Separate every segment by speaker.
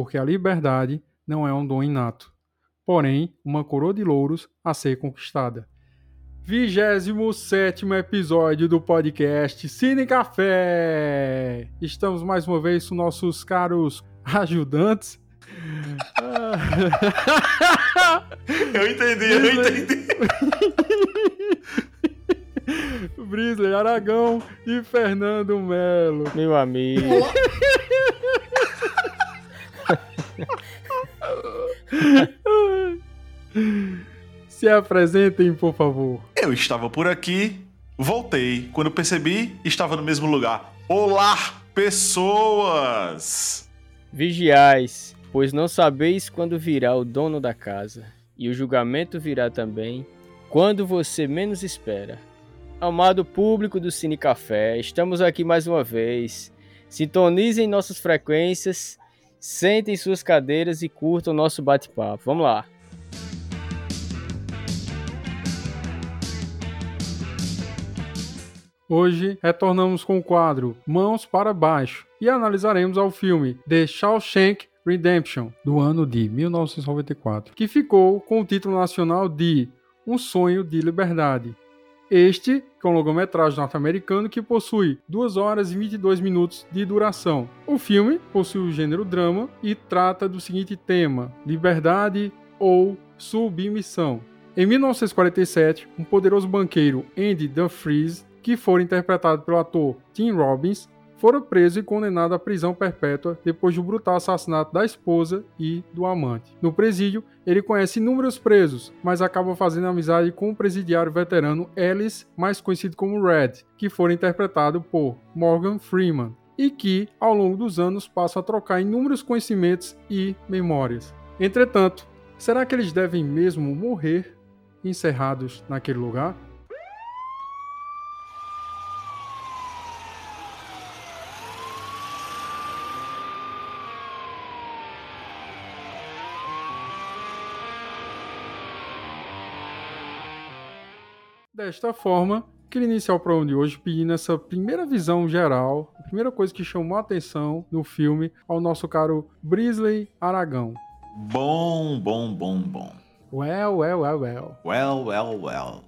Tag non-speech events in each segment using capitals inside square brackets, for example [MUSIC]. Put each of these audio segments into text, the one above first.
Speaker 1: porque a liberdade não é um dom inato, porém uma coroa de louros a ser conquistada. 27 episódio do podcast Cine Café! Estamos mais uma vez com nossos caros ajudantes. [LAUGHS]
Speaker 2: eu entendi, eu entendi. [LAUGHS]
Speaker 1: Brisley Aragão e Fernando Melo.
Speaker 3: Meu amigo. [LAUGHS] [LAUGHS]
Speaker 1: Se apresentem, por favor.
Speaker 2: Eu estava por aqui, voltei. Quando percebi, estava no mesmo lugar. Olá, pessoas!
Speaker 3: Vigiais, pois não sabeis quando virá o dono da casa, e o julgamento virá também, quando você menos espera. Amado público do Cine Café, estamos aqui mais uma vez. Sintonizem nossas frequências, sentem suas cadeiras e curtam nosso bate-papo. Vamos lá!
Speaker 1: Hoje retornamos com o quadro Mãos para Baixo e analisaremos ao filme The Shawshank Redemption, do ano de 1994, que ficou com o título nacional de Um Sonho de Liberdade. Este é um longometragem norte-americano que possui 2 horas e 22 minutos de duração. O filme possui o gênero drama e trata do seguinte tema: liberdade ou submissão. Em 1947, um poderoso banqueiro, Andy Dufresne, que foi interpretado pelo ator Tim Robbins, foram presos e condenados à prisão perpétua depois do brutal assassinato da esposa e do amante. No presídio, ele conhece inúmeros presos, mas acaba fazendo amizade com o presidiário veterano Ellis, mais conhecido como Red, que foi interpretado por Morgan Freeman, e que, ao longo dos anos, passa a trocar inúmeros conhecimentos e memórias. Entretanto, será que eles devem mesmo morrer encerrados naquele lugar? Desta forma, queria iniciar o programa de hoje pedindo essa primeira visão geral, a primeira coisa que chamou a atenção no filme ao nosso caro Brisley Aragão.
Speaker 2: Bom, bom, bom, bom.
Speaker 1: Well, well, well, well.
Speaker 2: Well, well, well.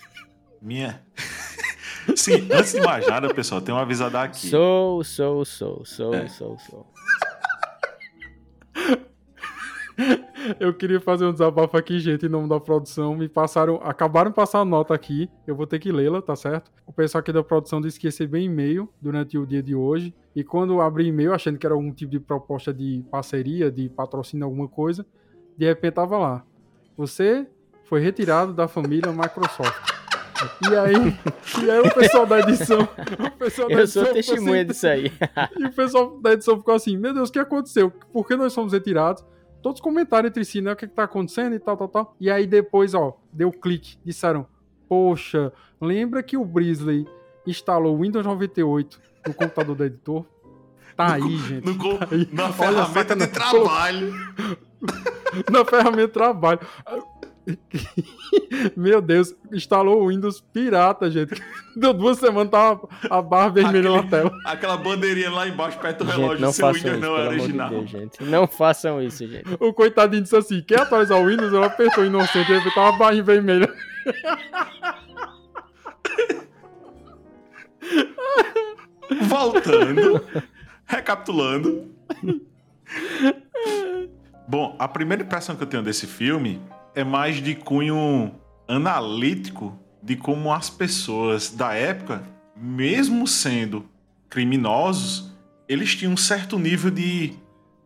Speaker 2: [LAUGHS] Minha. [LAUGHS] Sim, antes de mais nada, pessoal, tem uma avisada aqui.
Speaker 3: Sou, sou, sou, sou, é. sou, sou. [LAUGHS]
Speaker 1: Eu queria fazer um desabafo aqui, gente, em nome da produção. Me passaram, acabaram de passar a nota aqui. Eu vou ter que lê-la, tá certo? O pessoal aqui da produção disse que ia e-mail durante o dia de hoje. E quando abri e-mail, achando que era algum tipo de proposta de parceria, de patrocínio, alguma coisa, de repente tava lá. Você foi retirado da família Microsoft. E aí, e aí o pessoal da edição. Pessoal
Speaker 3: da eu edição sou testemunha assim, disso aí.
Speaker 1: E o pessoal da edição ficou assim: Meu Deus, o que aconteceu? Por que nós fomos retirados? Todos comentaram entre si, né? O que, que tá acontecendo e tal, tal, tal. E aí depois, ó, deu clique. Disseram, poxa, lembra que o Brisley instalou o Windows 98 no computador do editor? Tá aí, gente.
Speaker 2: No,
Speaker 1: tá aí. [LAUGHS]
Speaker 2: Na ferramenta de trabalho.
Speaker 1: na ferramenta de trabalho. [LAUGHS] Meu Deus, instalou o Windows pirata, gente. [LAUGHS] Deu duas semanas, tava a barra vermelha Aquele, na tela.
Speaker 2: Aquela bandeirinha lá embaixo, perto do relógio, não seu Windows isso, não é original. De Deus,
Speaker 3: gente. Não façam isso, gente.
Speaker 1: O coitadinho disse assim: quer atualizar o Windows? Ela apertou inocente, ele tava a barra vermelha. [LAUGHS]
Speaker 2: Voltando, recapitulando. Bom, a primeira impressão que eu tenho desse filme é mais de cunho analítico de como as pessoas da época, mesmo sendo criminosos, eles tinham um certo nível de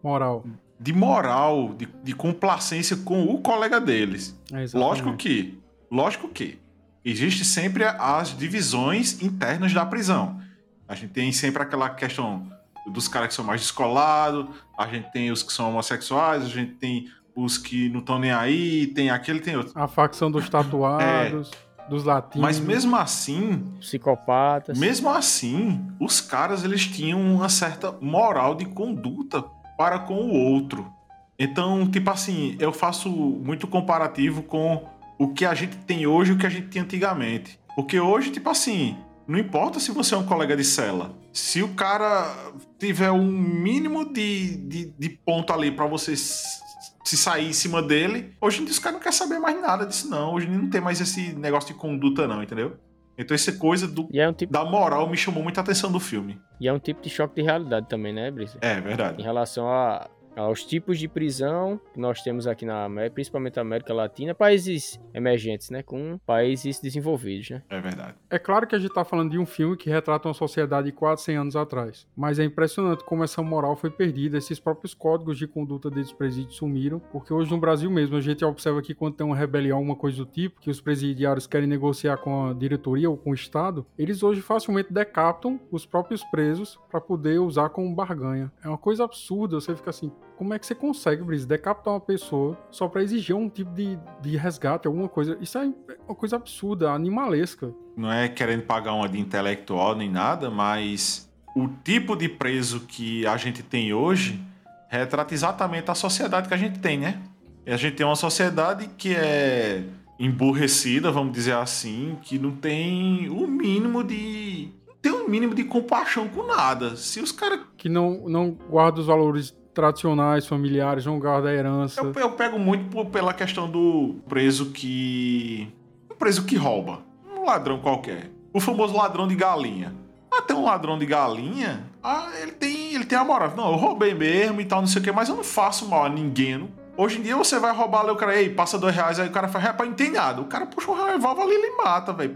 Speaker 1: moral,
Speaker 2: de moral, de, de complacência com o colega deles.
Speaker 1: É
Speaker 2: lógico que, lógico que existe sempre as divisões internas da prisão. A gente tem sempre aquela questão dos caras que são mais descolados, a gente tem os que são homossexuais, a gente tem os que não estão nem aí, tem aquele, tem outro.
Speaker 1: A facção dos tatuados, é, dos latinos.
Speaker 2: Mas mesmo assim,
Speaker 3: psicopatas.
Speaker 2: Mesmo assim, os caras eles tinham uma certa moral de conduta para com o outro. Então, tipo assim, eu faço muito comparativo com o que a gente tem hoje e o que a gente tinha antigamente. Porque hoje, tipo assim, Não importa se você é um colega de cela. Se o cara tiver um mínimo de, de, de ponto ali para você se sair em cima dele, hoje em dia os caras não querem saber mais nada disso, não. Hoje não tem mais esse negócio de conduta, não, entendeu? Então essa coisa do,
Speaker 3: é um tipo...
Speaker 2: da moral me chamou muita atenção do filme.
Speaker 3: E é um tipo de choque de realidade também, né, Brice?
Speaker 2: É, verdade.
Speaker 3: Em relação a, aos tipos de prisão que nós temos aqui na América, principalmente na América Latina, países emergentes, né, com países desenvolvidos, né?
Speaker 2: É verdade.
Speaker 1: É claro que a gente está falando de um filme que retrata uma sociedade de 400 anos atrás, mas é impressionante como essa moral foi perdida, esses próprios códigos de conduta dos presídios sumiram, porque hoje no Brasil mesmo a gente observa que quando tem uma rebelião, uma coisa do tipo, que os presidiários querem negociar com a diretoria ou com o Estado, eles hoje facilmente decapitam os próprios presos para poder usar como barganha. É uma coisa absurda, você fica assim, como é que você consegue, Brice, decapitar uma pessoa só para exigir um tipo de, de resgate, alguma coisa? Isso é uma coisa absurda, animalesca.
Speaker 2: Não é querendo pagar uma de intelectual nem nada, mas o tipo de preso que a gente tem hoje retrata exatamente a sociedade que a gente tem, né? E a gente tem uma sociedade que é emburrecida, vamos dizer assim, que não tem o mínimo de. Tem um mínimo de compaixão com nada. Se os caras.
Speaker 1: Que não, não guarda os valores tradicionais, familiares, não guarda a herança.
Speaker 2: Eu, eu pego muito por, pela questão do preso que. Um preso que rouba. Um ladrão qualquer. O famoso ladrão de galinha. Até um ladrão de galinha, ah, ele tem, ele tem a moral. Não, eu roubei mesmo e tal, não sei o que, mas eu não faço mal a ninguém. Não. Hoje em dia você vai roubar ali o cara, ei, passa dois reais, aí o cara faz, rapaz, não tem nada. O cara puxa um revólver ali e ele mata, velho.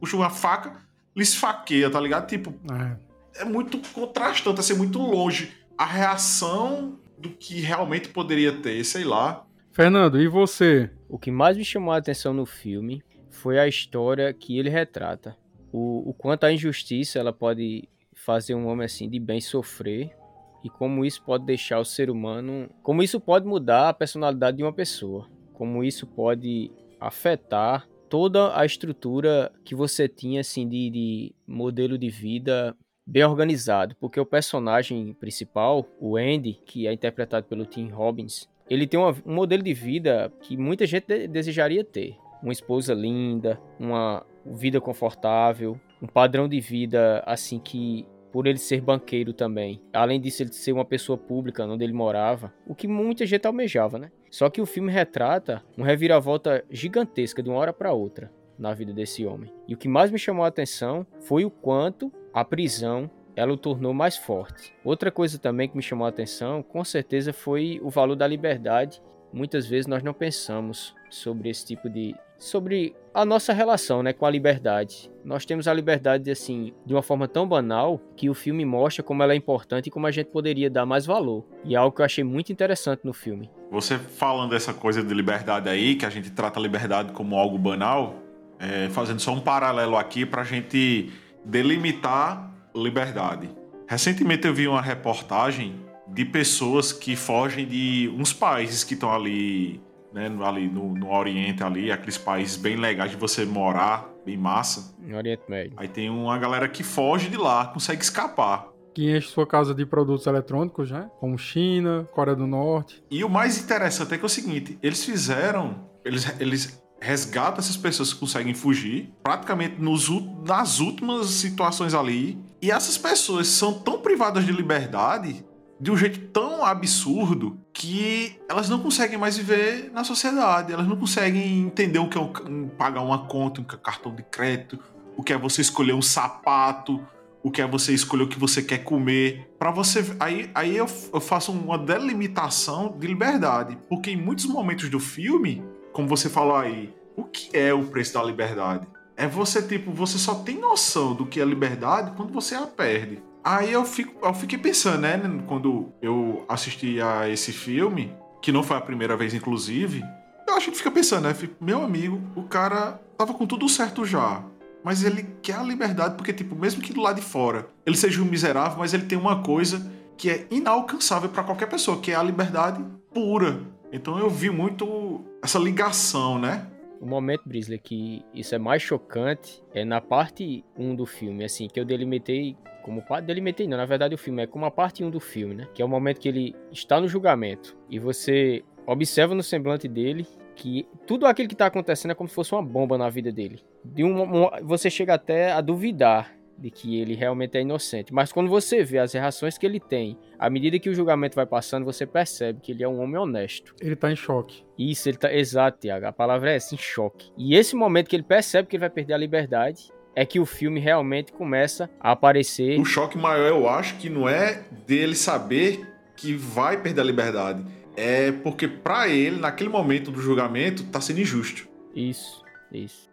Speaker 2: Puxa uma faca, lhe esfaqueia, tá ligado? Tipo, é, é muito contrastante, assim, muito longe a reação do que realmente poderia ter, sei lá.
Speaker 1: Fernando, e você?
Speaker 3: O que mais me chamou a atenção no filme foi a história que ele retrata. O, o quanto a injustiça ela pode fazer um homem assim de bem sofrer e como isso pode deixar o ser humano, como isso pode mudar a personalidade de uma pessoa, como isso pode afetar toda a estrutura que você tinha assim de, de modelo de vida bem organizado, porque o personagem principal, o Andy, que é interpretado pelo Tim Robbins, ele tem uma, um modelo de vida que muita gente de desejaria ter. Uma esposa linda, uma vida confortável, um padrão de vida assim que por ele ser banqueiro também. Além disso, ele ser uma pessoa pública onde ele morava, o que muita gente almejava, né? Só que o filme retrata uma reviravolta gigantesca de uma hora para outra na vida desse homem. E o que mais me chamou a atenção foi o quanto a prisão ela o tornou mais forte. Outra coisa também que me chamou a atenção, com certeza, foi o valor da liberdade. Muitas vezes nós não pensamos sobre esse tipo de sobre a nossa relação, né, com a liberdade. Nós temos a liberdade assim, de uma forma tão banal que o filme mostra como ela é importante e como a gente poderia dar mais valor. E é algo que eu achei muito interessante no filme.
Speaker 2: Você falando dessa coisa de liberdade aí, que a gente trata a liberdade como algo banal, é, fazendo só um paralelo aqui para a gente delimitar liberdade. Recentemente eu vi uma reportagem de pessoas que fogem de uns países que estão ali, né, ali no, no, Oriente ali, aqueles países bem legais de você morar, bem massa.
Speaker 3: No Oriente Médio.
Speaker 2: Aí tem uma galera que foge de lá, consegue escapar.
Speaker 1: Que enche sua casa de produtos eletrônicos, né? Como China, Coreia do Norte.
Speaker 2: E o mais interessante é que é o seguinte, eles fizeram, eles, eles resgata essas pessoas que conseguem fugir, praticamente nos, nas últimas situações ali. E essas pessoas são tão privadas de liberdade de um jeito tão absurdo que elas não conseguem mais viver na sociedade, elas não conseguem entender o que é um, pagar uma conta, um cartão de crédito, o que é você escolher um sapato, o que é você escolher o que você quer comer. Para você, aí, aí eu, eu faço uma delimitação de liberdade, porque em muitos momentos do filme como você falou aí, o que é o preço da liberdade? É você, tipo, você só tem noção do que é liberdade quando você a perde. Aí eu, fico, eu fiquei pensando, né, quando eu assisti a esse filme, que não foi a primeira vez, inclusive, eu acho que fica pensando, né, meu amigo, o cara tava com tudo certo já, mas ele quer a liberdade porque, tipo, mesmo que do lado de fora ele seja um miserável, mas ele tem uma coisa que é inalcançável para qualquer pessoa, que é a liberdade pura. Então eu vi muito essa ligação, né?
Speaker 3: O momento, Brisley, que isso é mais chocante é na parte 1 do filme, assim, que eu delimitei como parte. Delimitei, não, na verdade o filme é como a parte 1 do filme, né? Que é o momento que ele está no julgamento e você observa no semblante dele que tudo aquilo que está acontecendo é como se fosse uma bomba na vida dele. De um, você chega até a duvidar de que ele realmente é inocente. Mas quando você vê as reações que ele tem, à medida que o julgamento vai passando, você percebe que ele é um homem honesto.
Speaker 1: Ele tá em choque.
Speaker 3: Isso, ele tá. Exato, Tiago. A palavra é essa, em choque. E esse momento que ele percebe que ele vai perder a liberdade. É que o filme realmente começa a aparecer.
Speaker 2: O choque maior, eu acho, que não é dele saber que vai perder a liberdade. É porque, para ele, naquele momento do julgamento, tá sendo injusto.
Speaker 3: Isso, isso.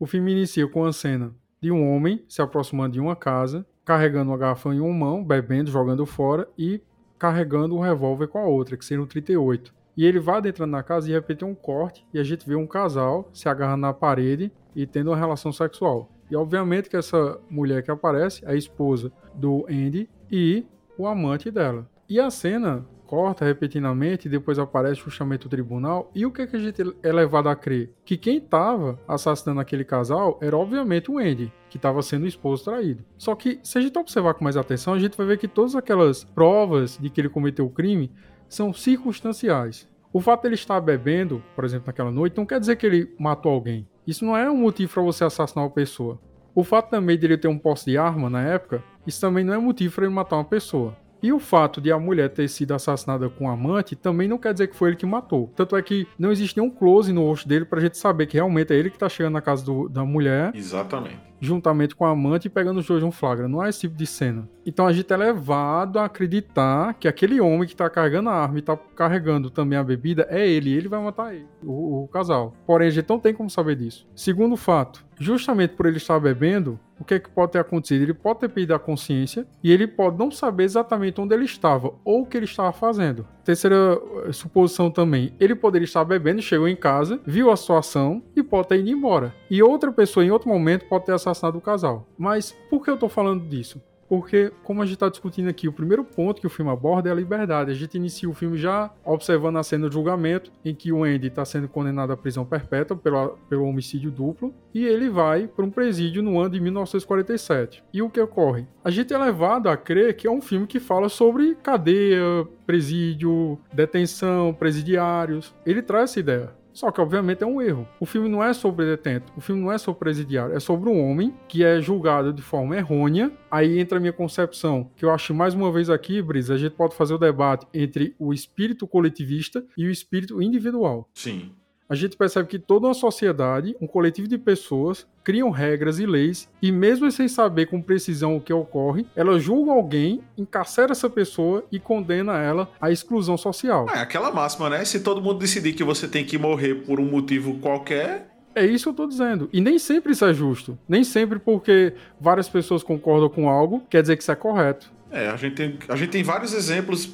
Speaker 1: O filme inicia com a cena de um homem se aproximando de uma casa, carregando uma garrafa em uma mão, bebendo, jogando fora e carregando um revólver com a outra, que seria um 38. E ele vai adentrando na casa e de repente um corte e a gente vê um casal se agarrando na parede e tendo uma relação sexual. E obviamente que essa mulher que aparece é a esposa do Andy e o amante dela. E a cena corta repetidamente depois aparece justamente o tribunal. E o que, é que a gente é levado a crer? Que quem estava assassinando aquele casal era obviamente o Andy, que estava sendo o esposo traído. Só que, se a gente observar com mais atenção, a gente vai ver que todas aquelas provas de que ele cometeu o crime são circunstanciais. O fato de ele estar bebendo, por exemplo, naquela noite, não quer dizer que ele matou alguém. Isso não é um motivo para você assassinar uma pessoa. O fato também de ele ter um posse de arma na época, isso também não é motivo para ele matar uma pessoa. E o fato de a mulher ter sido assassinada com um amante também não quer dizer que foi ele que matou. Tanto é que não existe nenhum close no rosto dele pra gente saber que realmente é ele que tá chegando na casa do, da mulher.
Speaker 2: Exatamente.
Speaker 1: Juntamente com a amante e pegando os dois um flagra. Não é esse tipo de cena. Então a gente é levado a acreditar que aquele homem que tá carregando a arma e tá carregando também a bebida é ele. Ele vai matar ele, o, o casal. Porém, a gente não tem como saber disso. Segundo fato, justamente por ele estar bebendo, o que, é que pode ter acontecido? Ele pode ter perdido a consciência e ele pode não saber exatamente onde ele estava ou o que ele estava fazendo. Terceira eh, suposição também, ele poderia estar bebendo, chegou em casa, viu a situação e pode ter ido embora. E outra pessoa em outro momento pode ter assassinado o casal. Mas por que eu estou falando disso? Porque, como a gente está discutindo aqui, o primeiro ponto que o filme aborda é a liberdade. A gente inicia o filme já observando a cena do julgamento, em que o Andy está sendo condenado à prisão perpétua pelo, pelo homicídio duplo, e ele vai para um presídio no ano de 1947. E o que ocorre? A gente é levado a crer que é um filme que fala sobre cadeia, presídio, detenção, presidiários. Ele traz essa ideia. Só que, obviamente, é um erro. O filme não é sobre detento, o filme não é sobre presidiário, é sobre um homem que é julgado de forma errônea. Aí entra a minha concepção, que eu acho mais uma vez aqui, Brisa, a gente pode fazer o debate entre o espírito coletivista e o espírito individual.
Speaker 2: Sim
Speaker 1: a gente percebe que toda uma sociedade, um coletivo de pessoas, criam regras e leis e mesmo sem saber com precisão o que ocorre, elas julgam alguém, encarcera essa pessoa e condena ela à exclusão social.
Speaker 2: É aquela máxima, né? Se todo mundo decidir que você tem que morrer por um motivo qualquer,
Speaker 1: é isso que eu tô dizendo. E nem sempre isso é justo. Nem sempre porque várias pessoas concordam com algo quer dizer que isso é correto.
Speaker 2: É, a gente tem, a gente tem vários exemplos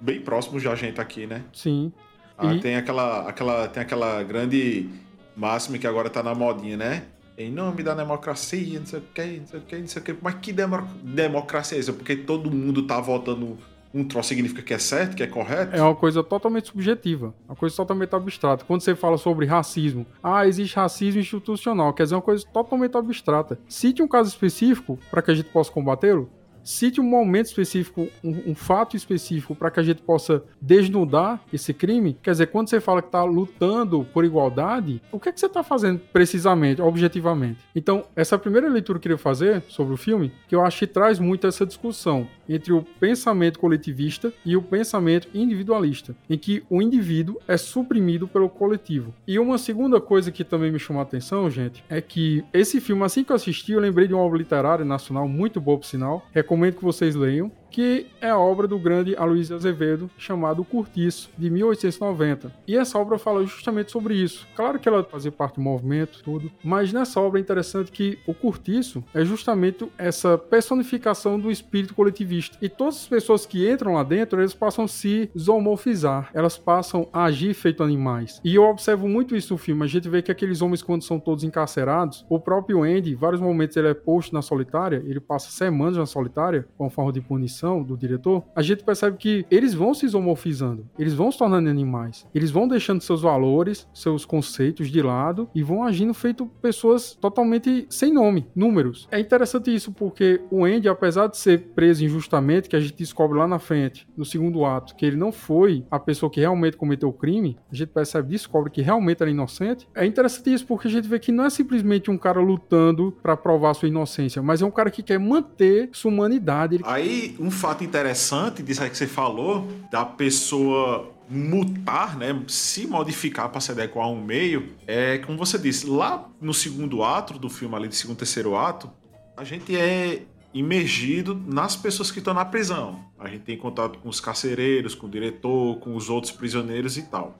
Speaker 2: bem próximos de a gente aqui, né?
Speaker 1: Sim.
Speaker 2: Ah, e... tem, aquela, aquela, tem aquela grande máxima que agora tá na modinha, né? Em nome da democracia, não sei o que, não sei o que, não sei o que. Mas que demo democracia é isso? Porque todo mundo tá votando um troço significa que é certo, que é correto?
Speaker 1: É uma coisa totalmente subjetiva, uma coisa totalmente abstrata. Quando você fala sobre racismo, ah, existe racismo institucional, quer dizer uma coisa totalmente abstrata. Cite um caso específico para que a gente possa combatê-lo cite um momento específico, um, um fato específico para que a gente possa desnudar esse crime. Quer dizer, quando você fala que está lutando por igualdade, o que, é que você está fazendo precisamente, objetivamente? Então, essa é primeira leitura que eu queria fazer sobre o filme, que eu acho que traz muito essa discussão entre o pensamento coletivista e o pensamento individualista, em que o indivíduo é suprimido pelo coletivo. E uma segunda coisa que também me chamou a atenção, gente, é que esse filme, assim que eu assisti, eu lembrei de uma obra literária nacional muito boa, por sinal, recomendo que vocês leiam, que é a obra do grande Aloysio Azevedo, chamado Curtiço, de 1890. E essa obra fala justamente sobre isso. Claro que ela fazia parte do movimento, tudo, mas nessa obra é interessante que o Curtiço é justamente essa personificação do espírito coletivista. E todas as pessoas que entram lá dentro, eles passam a se zoomorfizar, elas passam a agir feito animais. E eu observo muito isso no filme. A gente vê que aqueles homens, quando são todos encarcerados, o próprio Andy, vários momentos ele é posto na solitária, ele passa semanas na solitária, com forma de punição direção, do diretor, a gente percebe que eles vão se isomorfizando, eles vão se tornando animais, eles vão deixando seus valores, seus conceitos de lado e vão agindo feito pessoas totalmente sem nome, números. É interessante isso porque o Andy, apesar de ser preso injustamente, que a gente descobre lá na frente, no segundo ato, que ele não foi a pessoa que realmente cometeu o crime, a gente percebe, descobre que realmente era inocente. É interessante isso porque a gente vê que não é simplesmente um cara lutando para provar sua inocência, mas é um cara que quer manter sua humanidade.
Speaker 2: Aí, um fato interessante disso aí que você falou, da pessoa mutar, né, se modificar para se adequar a um meio, é como você disse, lá no segundo ato do filme, ali do segundo terceiro ato, a gente é imergido nas pessoas que estão na prisão. A gente tem contato com os carcereiros, com o diretor, com os outros prisioneiros e tal.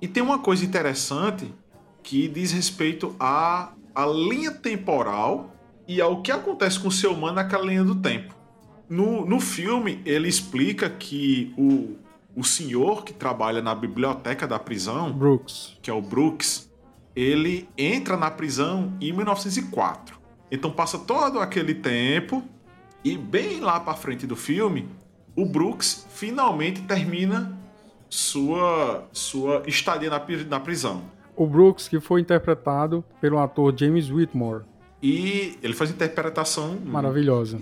Speaker 2: E tem uma coisa interessante que diz respeito à, à linha temporal e ao que acontece com o ser humano naquela linha do tempo. No, no filme, ele explica que o, o senhor que trabalha na biblioteca da prisão,
Speaker 1: Brooks,
Speaker 2: que é o Brooks, ele entra na prisão em 1904. Então passa todo aquele tempo e bem lá para frente do filme, o Brooks finalmente termina sua sua estadia na, na prisão.
Speaker 1: O Brooks que foi interpretado pelo ator James Whitmore.
Speaker 2: E ele faz interpretação
Speaker 1: maravilhosa.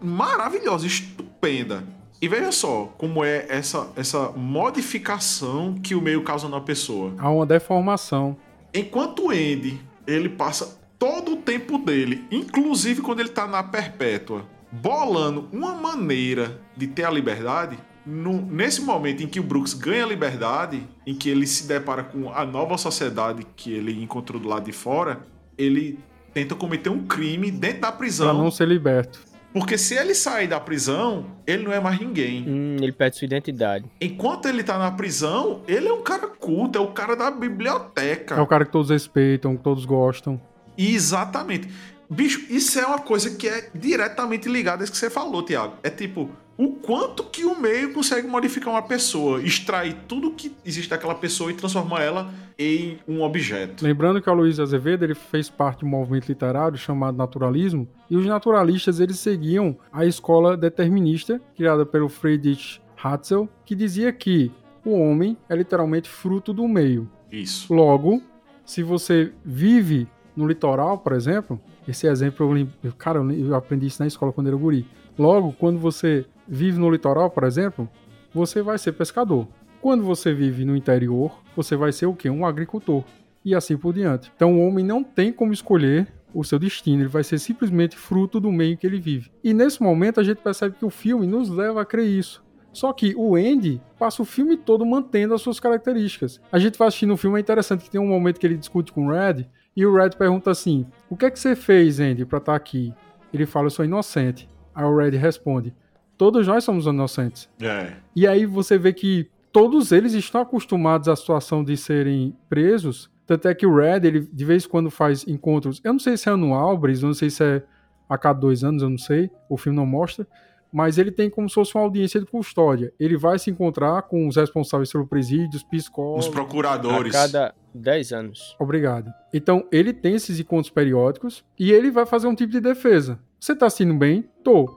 Speaker 2: Maravilhosa, estupenda. E veja só como é essa, essa modificação que o meio causa na pessoa.
Speaker 1: Há uma deformação.
Speaker 2: Enquanto o Andy, ele passa todo o tempo dele, inclusive quando ele tá na perpétua, bolando uma maneira de ter a liberdade, no, nesse momento em que o Brooks ganha a liberdade, em que ele se depara com a nova sociedade que ele encontrou do lado de fora, ele tenta cometer um crime dentro da prisão.
Speaker 1: Pra não ser liberto.
Speaker 2: Porque se ele sair da prisão, ele não é mais ninguém.
Speaker 3: Hum, ele perde sua identidade.
Speaker 2: Enquanto ele tá na prisão, ele é um cara culto, é o cara da biblioteca.
Speaker 1: É o cara que todos respeitam, que todos gostam.
Speaker 2: Exatamente. Bicho, isso é uma coisa que é diretamente ligada a isso que você falou, Tiago. É tipo, o quanto que o meio consegue modificar uma pessoa, extrair tudo que existe daquela pessoa e transformar ela em um objeto.
Speaker 1: Lembrando que o Luiz Azevedo ele fez parte de um movimento literário chamado naturalismo, e os naturalistas eles seguiam a escola determinista criada pelo Friedrich Hatzel, que dizia que o homem é literalmente fruto do meio.
Speaker 2: Isso.
Speaker 1: Logo, se você vive no litoral, por exemplo, esse exemplo eu, cara, eu aprendi isso na escola quando era guri. Logo, quando você vive no litoral, por exemplo, você vai ser pescador. Quando você vive no interior, você vai ser o quê? Um agricultor. E assim por diante. Então o homem não tem como escolher o seu destino, ele vai ser simplesmente fruto do meio que ele vive. E nesse momento a gente percebe que o filme nos leva a crer isso. Só que o Andy passa o filme todo mantendo as suas características. A gente vai assistindo o filme, é interessante que tem um momento que ele discute com o Red, e o Red pergunta assim: O que é que você fez, Andy, pra estar tá aqui? Ele fala: Eu sou inocente. Aí o Red responde: todos nós somos inocentes.
Speaker 2: É.
Speaker 1: E aí você vê que todos eles estão acostumados à situação de serem presos. Tanto é que o Red, ele de vez em quando faz encontros. Eu não sei se é anual, Brice, eu não sei se é a cada dois anos, eu não sei. O filme não mostra. Mas ele tem como se fosse uma audiência de custódia. Ele vai se encontrar com os responsáveis pelo presídio, os psicólogos.
Speaker 2: Os procuradores.
Speaker 3: A cada 10 anos.
Speaker 1: Obrigado. Então, ele tem esses encontros periódicos e ele vai fazer um tipo de defesa. Você tá assistindo bem? Tô.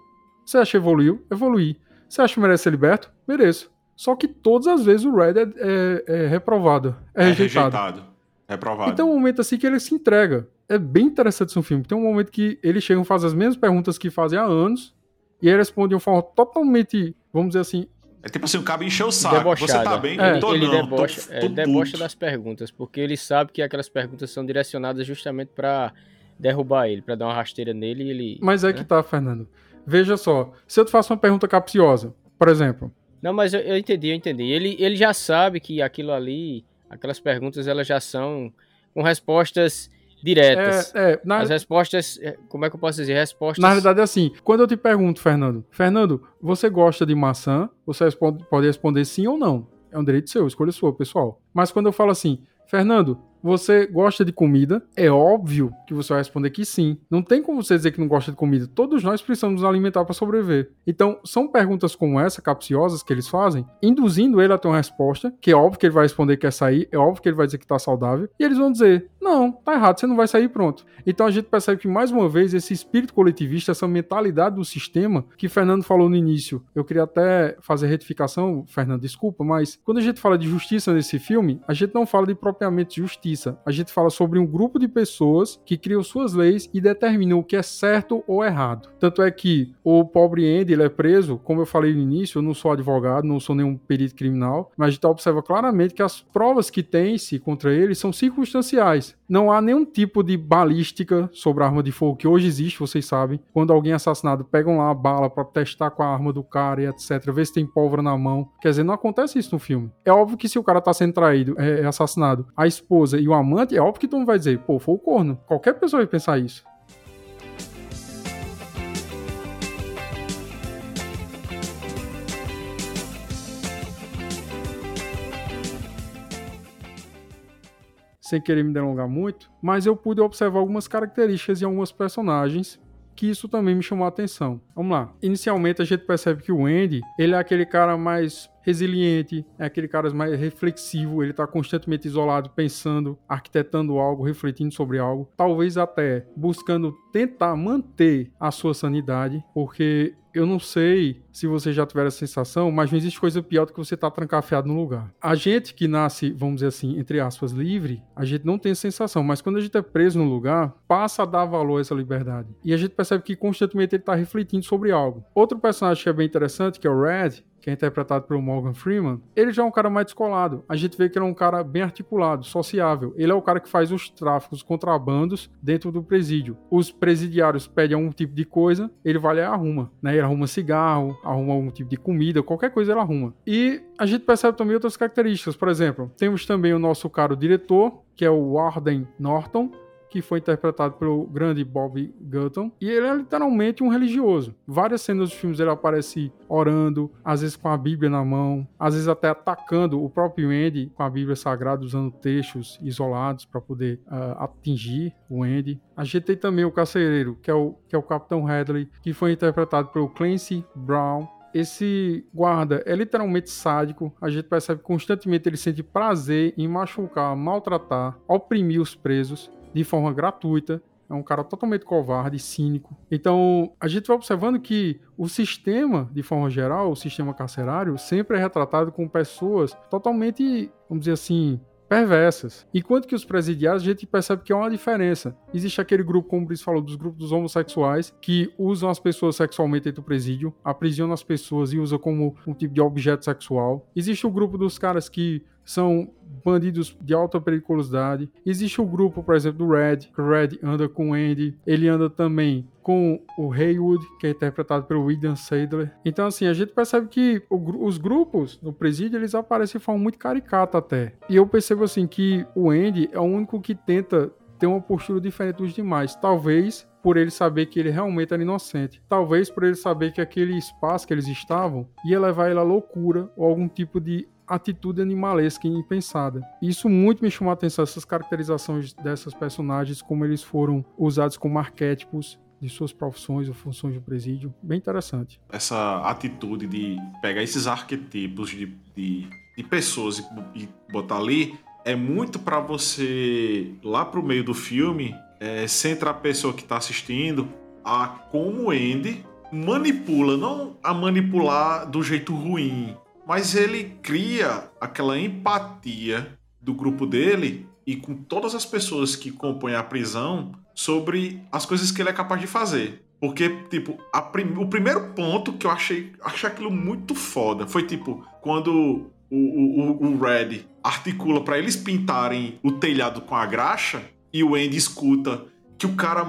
Speaker 1: Você acha que evoluiu? Evoluí. Você acha que merece ser liberto? Mereço. Só que todas as vezes o Red é, é, é reprovado. É, é rejeitado. rejeitado.
Speaker 2: Reprovado.
Speaker 1: Então, um momento assim que ele se entrega. É bem interessante esse filme. Tem um momento que eles chegam e fazem as mesmas perguntas que fazem há anos. E ele responde de uma forma totalmente, vamos dizer assim,
Speaker 2: é tipo assim, o cara encheu o saco.
Speaker 3: Debochada.
Speaker 2: Você tá bem?
Speaker 3: É.
Speaker 2: Tô,
Speaker 3: ele
Speaker 2: não,
Speaker 3: debocha,
Speaker 2: tô, tô
Speaker 3: é, debocha das perguntas, porque ele sabe que aquelas perguntas são direcionadas justamente para derrubar ele, para dar uma rasteira nele e ele.
Speaker 1: Mas é né? que tá, Fernando. Veja só, se eu te faço uma pergunta capciosa, por exemplo.
Speaker 3: Não, mas eu, eu, entendi, eu entendi. Ele, ele já sabe que aquilo ali, aquelas perguntas, elas já são com respostas diretas.
Speaker 1: É, é, na...
Speaker 3: As respostas, é, como é que eu posso dizer? Respostas.
Speaker 1: Na realidade é assim, quando eu te pergunto, Fernando, Fernando, você gosta de maçã? Você responde, pode responder sim ou não. É um direito seu, escolha sua, pessoal. Mas quando eu falo assim, Fernando, Você gosta de comida? É óbvio que você vai responder que sim. Não tem como você dizer que não gosta de comida. Todos nós precisamos nos alimentar para sobreviver. Então, são perguntas como essa, capciosas, que eles fazem, induzindo ele a ter uma resposta, que é óbvio que ele vai responder que quer sair, é óbvio que ele vai dizer que tá saudável, e eles vão dizer: não, tá errado, você não vai sair pronto. Então a gente percebe que, mais uma vez, esse espírito coletivista, essa mentalidade do sistema, que Fernando falou no início, eu queria até fazer retificação, Fernando, desculpa, mas quando a gente fala de justiça nesse filme, a gente não fala de propriamente justiça. A gente fala sobre um grupo de pessoas que criam suas leis e determinam o que é certo ou errado. Tanto é que o pobre Andy, ele é preso, como eu falei no início, eu não sou advogado, não sou nenhum perito criminal, mas a gente observa claramente que as provas que tem-se contra ele são circunstanciais. Não há nenhum tipo de balística sobre a arma de fogo que hoje existe, vocês sabem. Quando alguém é assassinado, pegam lá a bala para testar com a arma do cara e etc, ver se tem pólvora na mão. Quer dizer, não acontece isso no filme. É óbvio que se o cara tá sendo traído, é, é assassinado, a esposa e o amante, é óbvio que tu não vai dizer, pô, foi o corno. Qualquer pessoa vai pensar isso. sem querer me delongar muito, mas eu pude observar algumas características em algumas personagens que isso também me chamou a atenção. Vamos lá. Inicialmente a gente percebe que o Andy, ele é aquele cara mais resiliente, é aquele cara mais reflexivo, ele está constantemente isolado, pensando, arquitetando algo, refletindo sobre algo, talvez até buscando tentar manter a sua sanidade, porque eu não sei se você já tiver a sensação, mas não existe coisa pior do que você estar tá trancafiado no lugar. A gente que nasce, vamos dizer assim, entre aspas, livre, a gente não tem sensação, mas quando a gente é preso no lugar, passa a dar valor a essa liberdade. E a gente percebe que constantemente ele está refletindo sobre algo. Outro personagem que é bem interessante, que é o Red, que é interpretado pelo Morgan Freeman, ele já é um cara mais descolado. A gente vê que ele é um cara bem articulado, sociável. Ele é o cara que faz os tráficos, contrabandos dentro do presídio. Os presidiários pedem algum tipo de coisa, ele vai lá e arruma. Né? Ele arruma cigarro, arruma algum tipo de comida, qualquer coisa ele arruma. E a gente percebe também outras características. Por exemplo, temos também o nosso caro diretor, que é o Warden Norton, que foi interpretado pelo grande Bob Gutton, e ele é literalmente um religioso. Várias cenas dos filmes ele aparece orando, às vezes com a Bíblia na mão, às vezes até atacando o próprio Andy com a Bíblia Sagrada, usando textos isolados para poder uh, atingir o Andy. A gente tem também o carcereiro, que é o, que é o Capitão Hadley, que foi interpretado pelo Clancy Brown, esse guarda é literalmente sádico. A gente percebe constantemente ele sente prazer em machucar, maltratar, oprimir os presos de forma gratuita. É um cara totalmente covarde, cínico. Então, a gente vai observando que o sistema, de forma geral, o sistema carcerário, sempre é retratado com pessoas totalmente, vamos dizer assim, perversas. Enquanto que os presidiários, a gente percebe que há uma diferença. Existe aquele grupo, como o Brice falou, dos grupos dos homossexuais, que usam as pessoas sexualmente dentro do presídio, aprisionam as pessoas e usam como um tipo de objeto sexual. Existe o grupo dos caras que são bandidos de alta periculosidade. Existe o grupo, por exemplo, do Red, que o Red anda com o Andy, ele anda também com o Haywood, que é interpretado pelo William Sadler. Então, assim, a gente percebe que o, os grupos no presídio, eles aparecem de forma muito caricata até. E eu percebo, assim, que o Andy é o único que tenta ter uma postura diferente dos demais. Talvez por ele saber que ele realmente era inocente. Talvez por ele saber que aquele espaço que eles estavam ia levar ele à loucura ou algum tipo de atitude animalesca e impensada. Isso muito me chamou a atenção, essas caracterizações dessas personagens, como eles foram usados como arquétipos de suas profissões ou funções do presídio. Bem interessante.
Speaker 2: Essa atitude de pegar esses arquetipos de, de, de pessoas e, e botar ali é muito para você, lá pro meio do filme, é, centrar a pessoa que está assistindo a como o Andy manipula, não a manipular do jeito ruim, mas ele cria aquela empatia do grupo dele e com todas as pessoas que compõem a prisão sobre as coisas que ele é capaz de fazer. Porque, tipo, prim... o primeiro ponto que eu achei, achei aquilo muito foda foi, tipo, quando o, o, o Red articula para eles pintarem o telhado com a graxa e o Andy escuta que o cara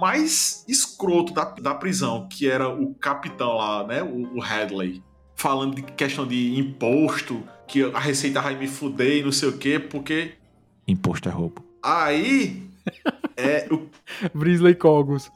Speaker 2: mais escroto da, da prisão, que era o capitão lá, né, o, o Hadley, falando de questão de imposto, que a Receita vai me fuder e não sei o quê, porque.
Speaker 4: Imposto é roubo.
Speaker 2: Aí. [LAUGHS] é o.
Speaker 1: Brisley Cogos.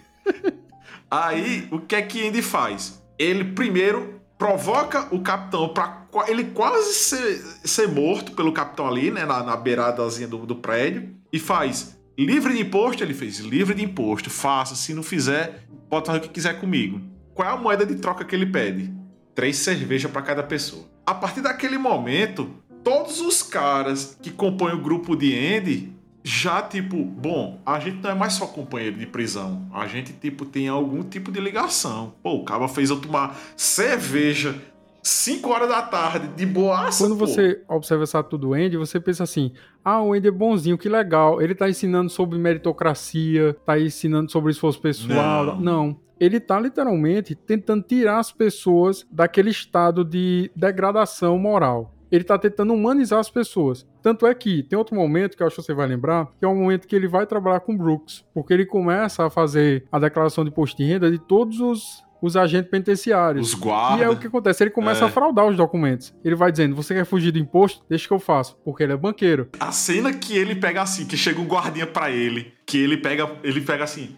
Speaker 1: [LAUGHS]
Speaker 2: Aí, o que é que Andy faz? Ele primeiro provoca o capitão para ele quase ser, ser, morto pelo capitão ali, né, na, na beiradazinha do, do prédio, e faz livre de imposto. Ele fez livre de imposto, faça. Se não fizer, pode fazer o que quiser comigo. Qual é a moeda de troca que ele pede? Três cervejas para cada pessoa. A partir daquele momento, todos os caras que compõem o grupo de Andy já, tipo, bom, a gente não é mais só companheiro de prisão. A gente, tipo, tem algum tipo de ligação. Pô, o cara fez eu tomar cerveja 5 horas da tarde, de boaça.
Speaker 1: Quando pô. você observa essa tudo do Andy, você pensa assim: ah, o Andy é bonzinho, que legal. Ele tá ensinando sobre meritocracia, tá ensinando sobre esforço pessoal. Não. não. Ele tá literalmente tentando tirar as pessoas daquele estado de degradação moral ele tá tentando humanizar as pessoas. Tanto é que tem outro momento que eu acho que você vai lembrar, que é o momento que ele vai trabalhar com Brooks, porque ele começa a fazer a declaração de imposto de renda de todos os os agentes penitenciários.
Speaker 2: Os guardas.
Speaker 1: E é o que acontece, ele começa é. a fraudar os documentos. Ele vai dizendo, você quer fugir do imposto? Deixa que eu faço, porque ele é banqueiro.
Speaker 2: A cena que ele pega assim, que chega um guardinha para ele, que ele pega, ele pega assim,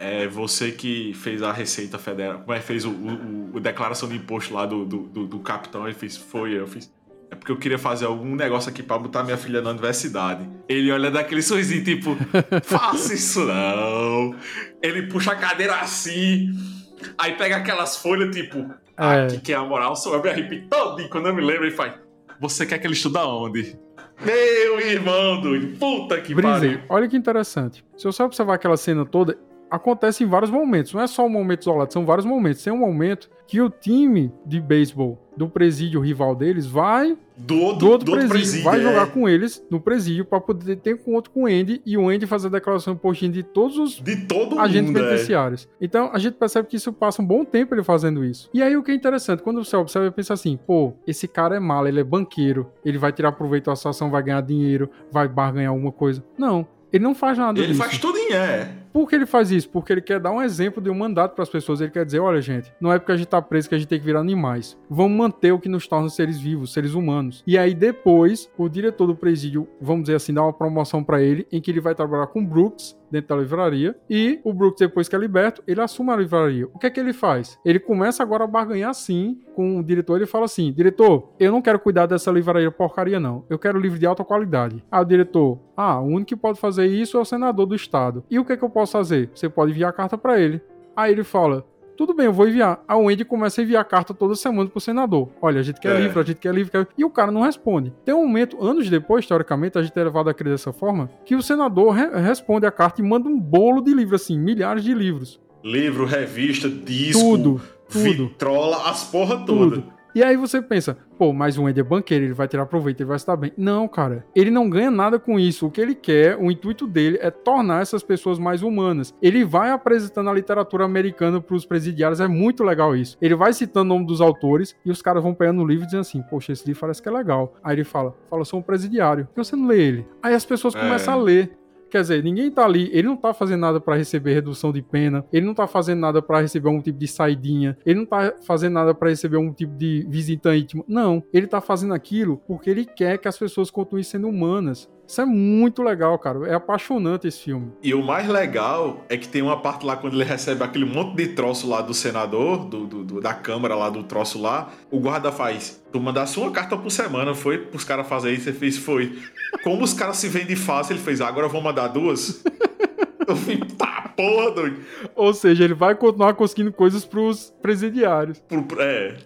Speaker 2: é você que fez a Receita Federal, como é fez o, o, o, declaração de imposto lá do, do, do, do capitão, ele fez, foi eu, fiz. É porque eu queria fazer algum negócio aqui pra botar minha filha na universidade. Ele olha daquele sorrisinho, tipo, faça isso não. Ele puxa a cadeira assim, aí pega aquelas folhas, tipo, é. aqui que é a moral, só eu me arrepio todo quando eu me lembro e faz, você quer que ele estude onde? Meu irmão, doido, puta que pariu.
Speaker 1: Olha que interessante. Se você observar aquela cena toda, acontece em vários momentos. Não é só um momento isolado, são vários momentos. Tem um momento que o time de beisebol do presídio rival deles vai
Speaker 2: do outro, do outro, do presídio, presídio,
Speaker 1: vai é. jogar com eles no presídio para poder ter outro com o Andy e o Andy fazer a declaração postinho de todos os
Speaker 2: de todo
Speaker 1: agentes
Speaker 2: mundo,
Speaker 1: é. penitenciários. É. Então a gente percebe que isso passa um bom tempo ele fazendo isso. E aí o que é interessante, quando você observa, você pensa assim, pô, esse cara é malo, ele é banqueiro, ele vai tirar proveito da situação, vai ganhar dinheiro, vai barganhar alguma coisa. Não, ele não faz nada
Speaker 2: ele
Speaker 1: disso.
Speaker 2: Ele faz tudo é.
Speaker 1: Por que ele faz isso? Porque ele quer dar um exemplo de um mandato para as pessoas. Ele quer dizer: olha, gente, não é porque a gente tá preso que a gente tem que virar animais. Vamos manter o que nos torna seres vivos, seres humanos. E aí depois, o diretor do presídio, vamos dizer assim, dá uma promoção para ele, em que ele vai trabalhar com Brooks dentro da livraria. E o Brooks, depois que é liberto, ele assume a livraria. O que é que ele faz? Ele começa agora a barganhar sim com o diretor. Ele fala assim: diretor, eu não quero cuidar dessa livraria porcaria, não. Eu quero livro de alta qualidade. Ah, o diretor, ah, o único que pode fazer isso é o senador do estado. E o que é que eu posso fazer? Você pode enviar a carta para ele. Aí ele fala: tudo bem, eu vou enviar. A Wendy começa a enviar carta toda semana pro senador. Olha, a gente quer é. livro, a gente quer livro, quer... e o cara não responde. Tem um momento, anos depois, historicamente, a gente é levado a crer dessa forma, que o senador re responde a carta e manda um bolo de livros, assim, milhares de livros.
Speaker 2: Livro, revista, disco,
Speaker 1: tudo, tudo.
Speaker 2: vitrola, as porra toda. Tudo.
Speaker 1: E aí você pensa, pô, mas o Andy é banqueiro, ele vai tirar proveito, ele vai estar bem. Não, cara, ele não ganha nada com isso. O que ele quer, o intuito dele é tornar essas pessoas mais humanas. Ele vai apresentando a literatura americana para os presidiários, é muito legal isso. Ele vai citando o nome dos autores e os caras vão pegando o livro e dizendo assim, poxa, esse livro parece que é legal. Aí ele fala, fala, sou um presidiário, por que você não lê ele? Aí as pessoas é. começam a ler. Quer dizer, ninguém tá ali, ele não tá fazendo nada para receber redução de pena, ele não tá fazendo nada para receber algum tipo de saidinha, ele não tá fazendo nada para receber algum tipo de visita íntima. Não, ele tá fazendo aquilo porque ele quer que as pessoas continuem sendo humanas. Isso é muito legal, cara. É apaixonante esse filme.
Speaker 2: E o mais legal é que tem uma parte lá quando ele recebe aquele monte de troço lá do senador, do, do, do da Câmara lá do troço lá, o guarda faz. Tu mandasse uma carta por semana, foi pros caras fazerem isso, você fez, foi. Como os caras se vendem fácil, ele fez, ah, agora eu vou mandar duas. [LAUGHS] eu fiz, tá, porra, doido.
Speaker 1: Ou seja, ele vai continuar conseguindo coisas pros presidiários.
Speaker 2: Pro, é.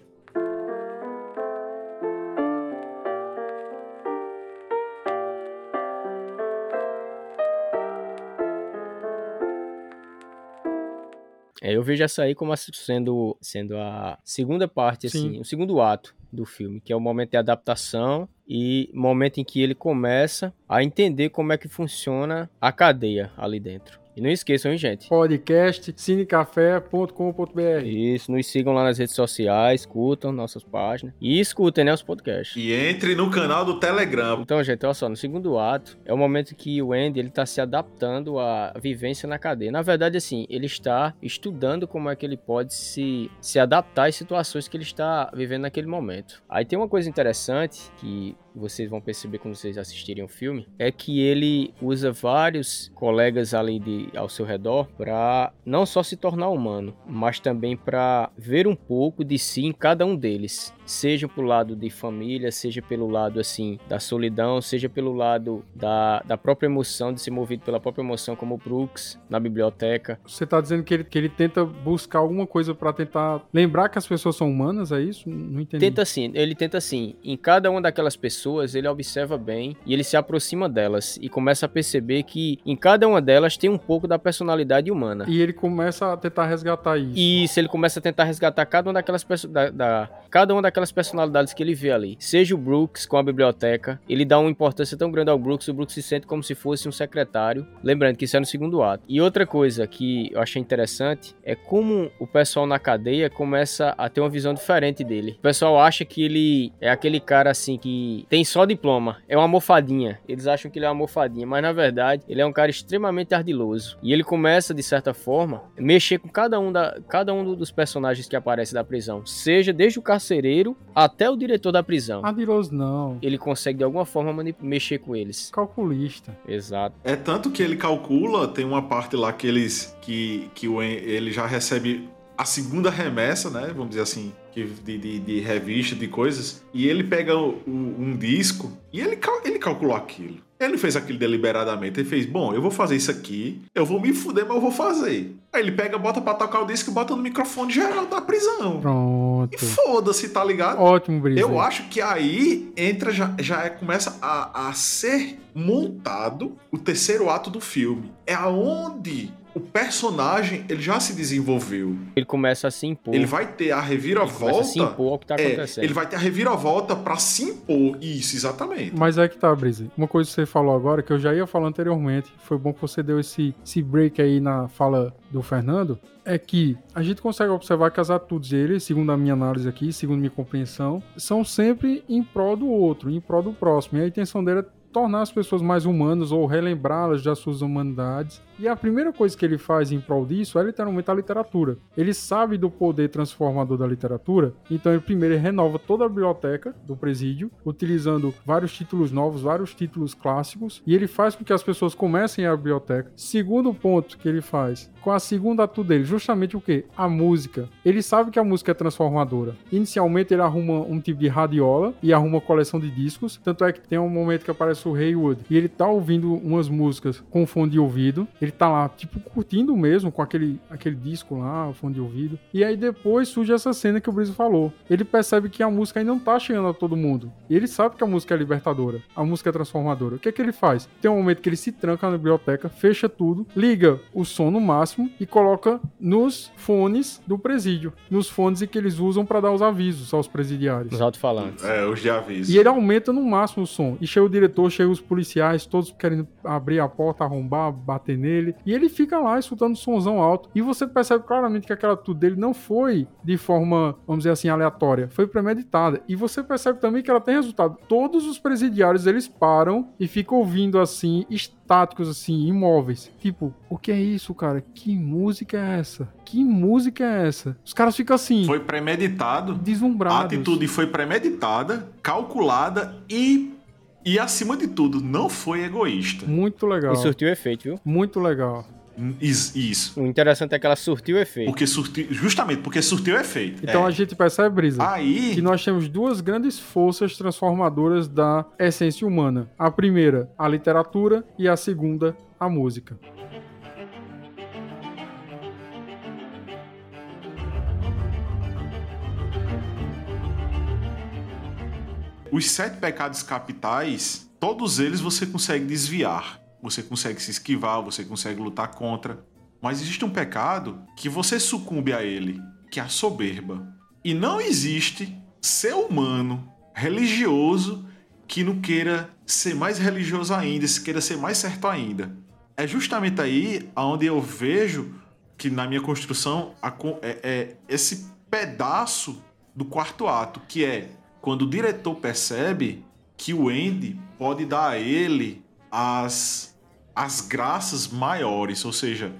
Speaker 3: É, eu vejo essa aí como sendo, sendo a segunda parte, assim, Sim. o segundo ato do filme, que é o momento de adaptação e momento em que ele começa a entender como é que funciona a cadeia ali dentro. E não esqueçam, hein, gente?
Speaker 1: Podcast cinecafé.com.br.
Speaker 3: Isso, nos sigam lá nas redes sociais, escutam nossas páginas e escutem, né, os podcasts.
Speaker 2: E entre no canal do Telegram.
Speaker 3: Então, gente, olha só, no segundo ato é o momento que o Andy ele tá se adaptando à vivência na cadeia. Na verdade, assim, ele está estudando como é que ele pode se, se adaptar às situações que ele está vivendo naquele momento. Aí tem uma coisa interessante que vocês vão perceber quando vocês assistirem o filme, é que ele usa vários colegas ali de, ao seu redor para não só se tornar humano, mas também para ver um pouco de si em cada um deles seja pro lado de família, seja pelo lado assim da solidão, seja pelo lado da, da própria emoção, de ser movido pela própria emoção, como o Brooks na biblioteca.
Speaker 1: Você tá dizendo que ele, que ele tenta buscar alguma coisa para tentar lembrar que as pessoas são humanas, é isso? Não entendi.
Speaker 3: Tenta sim, ele tenta sim. Em cada uma daquelas pessoas, ele observa bem e ele se aproxima delas e começa a perceber que em cada uma delas tem um pouco da personalidade humana.
Speaker 1: E ele começa a tentar resgatar isso.
Speaker 3: Isso, ele começa a tentar resgatar cada uma daquelas pessoas, da, da, cada uma daquelas personalidades que ele vê ali. Seja o Brooks com a biblioteca, ele dá uma importância tão grande ao Brooks, o Brooks se sente como se fosse um secretário. Lembrando que isso é no segundo ato. E outra coisa que eu achei interessante é como o pessoal na cadeia começa a ter uma visão diferente dele. O pessoal acha que ele é aquele cara assim que tem só diploma, é uma mofadinha. Eles acham que ele é uma mofadinha, mas na verdade ele é um cara extremamente ardiloso. E ele começa de certa forma mexer com cada um da cada um dos personagens que aparece da prisão, seja desde o carcereiro até o diretor da prisão.
Speaker 1: Ardiloso não.
Speaker 3: Ele consegue de alguma forma mexer com eles.
Speaker 1: Calculista.
Speaker 3: Exato.
Speaker 2: É tanto que ele calcula, tem uma parte lá que eles que, que ele já recebe a segunda remessa, né? Vamos dizer assim, de, de, de revista, de coisas, e ele pega o, o, um disco e ele, ele calculou aquilo. Ele não fez aquilo deliberadamente. Ele fez, bom, eu vou fazer isso aqui, eu vou me fuder, mas eu vou fazer. Aí ele pega, bota pra tocar o disco e bota no microfone geral da prisão.
Speaker 1: Pronto.
Speaker 2: E foda-se, tá ligado?
Speaker 1: Ótimo, Brisa.
Speaker 2: Eu acho que aí entra, já, já é, começa a, a ser montado o terceiro ato do filme. É aonde o personagem ele já se desenvolveu.
Speaker 3: Ele começa a se impor.
Speaker 2: Ele vai ter a reviravolta. Ele
Speaker 3: se impor ao que tá é, acontecendo.
Speaker 2: É, ele vai ter a reviravolta para se impor. Isso, exatamente.
Speaker 1: Mas é que tá, Brise. Uma coisa que você falou agora, que eu já ia falar anteriormente, foi bom que você deu esse, esse break aí na fala do Fernando, é que a gente consegue observar que as atitudes dele, segundo a minha análise aqui, segundo minha compreensão, são sempre em prol do outro, em prol do próximo. E a intenção dele é tornar as pessoas mais humanas ou relembrá-las das suas humanidades. E a primeira coisa que ele faz em prol disso é literalmente a literatura. Ele sabe do poder transformador da literatura, então ele primeiro renova toda a biblioteca do presídio, utilizando vários títulos novos, vários títulos clássicos, e ele faz com que as pessoas comecem a biblioteca. Segundo ponto que ele faz, com a segunda atitude dele, justamente o que? A música. Ele sabe que a música é transformadora. Inicialmente ele arruma um tipo de radiola e arruma uma coleção de discos, tanto é que tem um momento que aparece o Haywood e ele tá ouvindo umas músicas com fone de ouvido. Ele tá lá, tipo, curtindo mesmo com aquele, aquele disco lá, o fone de ouvido. E aí depois surge essa cena que o Brizo falou. Ele percebe que a música ainda não tá chegando a todo mundo. E ele sabe que a música é libertadora, a música é transformadora. O que é que ele faz? Tem um momento que ele se tranca na biblioteca, fecha tudo, liga o som no máximo e coloca nos fones do presídio. Nos fones que eles usam para dar os avisos aos presidiários.
Speaker 3: Os alto-falantes.
Speaker 2: É, os de aviso.
Speaker 1: E ele aumenta no máximo o som. E chega o diretor, chega os policiais, todos querendo abrir a porta, arrombar, bater nele. E ele fica lá escutando um somzão alto. E você percebe claramente que aquela tudo dele não foi de forma, vamos dizer assim, aleatória. Foi premeditada. E você percebe também que ela tem resultado. Todos os presidiários, eles param e ficam ouvindo assim, estáticos assim, imóveis. Tipo, o que é isso, cara? Que música é essa? Que música é essa? Os caras ficam assim.
Speaker 2: Foi premeditado.
Speaker 1: Deslumbrados.
Speaker 2: A atitude foi premeditada, calculada e e acima de tudo, não foi egoísta.
Speaker 1: Muito legal.
Speaker 3: E surtiu efeito, viu?
Speaker 1: Muito legal.
Speaker 2: Isso.
Speaker 3: O interessante é que ela surtiu efeito.
Speaker 2: Porque surtiu, justamente porque surtiu efeito.
Speaker 1: Então
Speaker 2: é.
Speaker 1: a gente percebe, Brisa,
Speaker 2: Aí...
Speaker 1: que nós temos duas grandes forças transformadoras da essência humana. A primeira, a literatura, e a segunda, a música.
Speaker 2: Os sete pecados capitais, todos eles você consegue desviar. Você consegue se esquivar, você consegue lutar contra. Mas existe um pecado que você sucumbe a ele, que é a soberba. E não existe ser humano religioso que não queira ser mais religioso ainda, se queira ser mais certo ainda. É justamente aí onde eu vejo que na minha construção é, é esse pedaço do quarto ato, que é quando o diretor percebe que o Andy pode dar a ele as, as graças maiores, ou seja,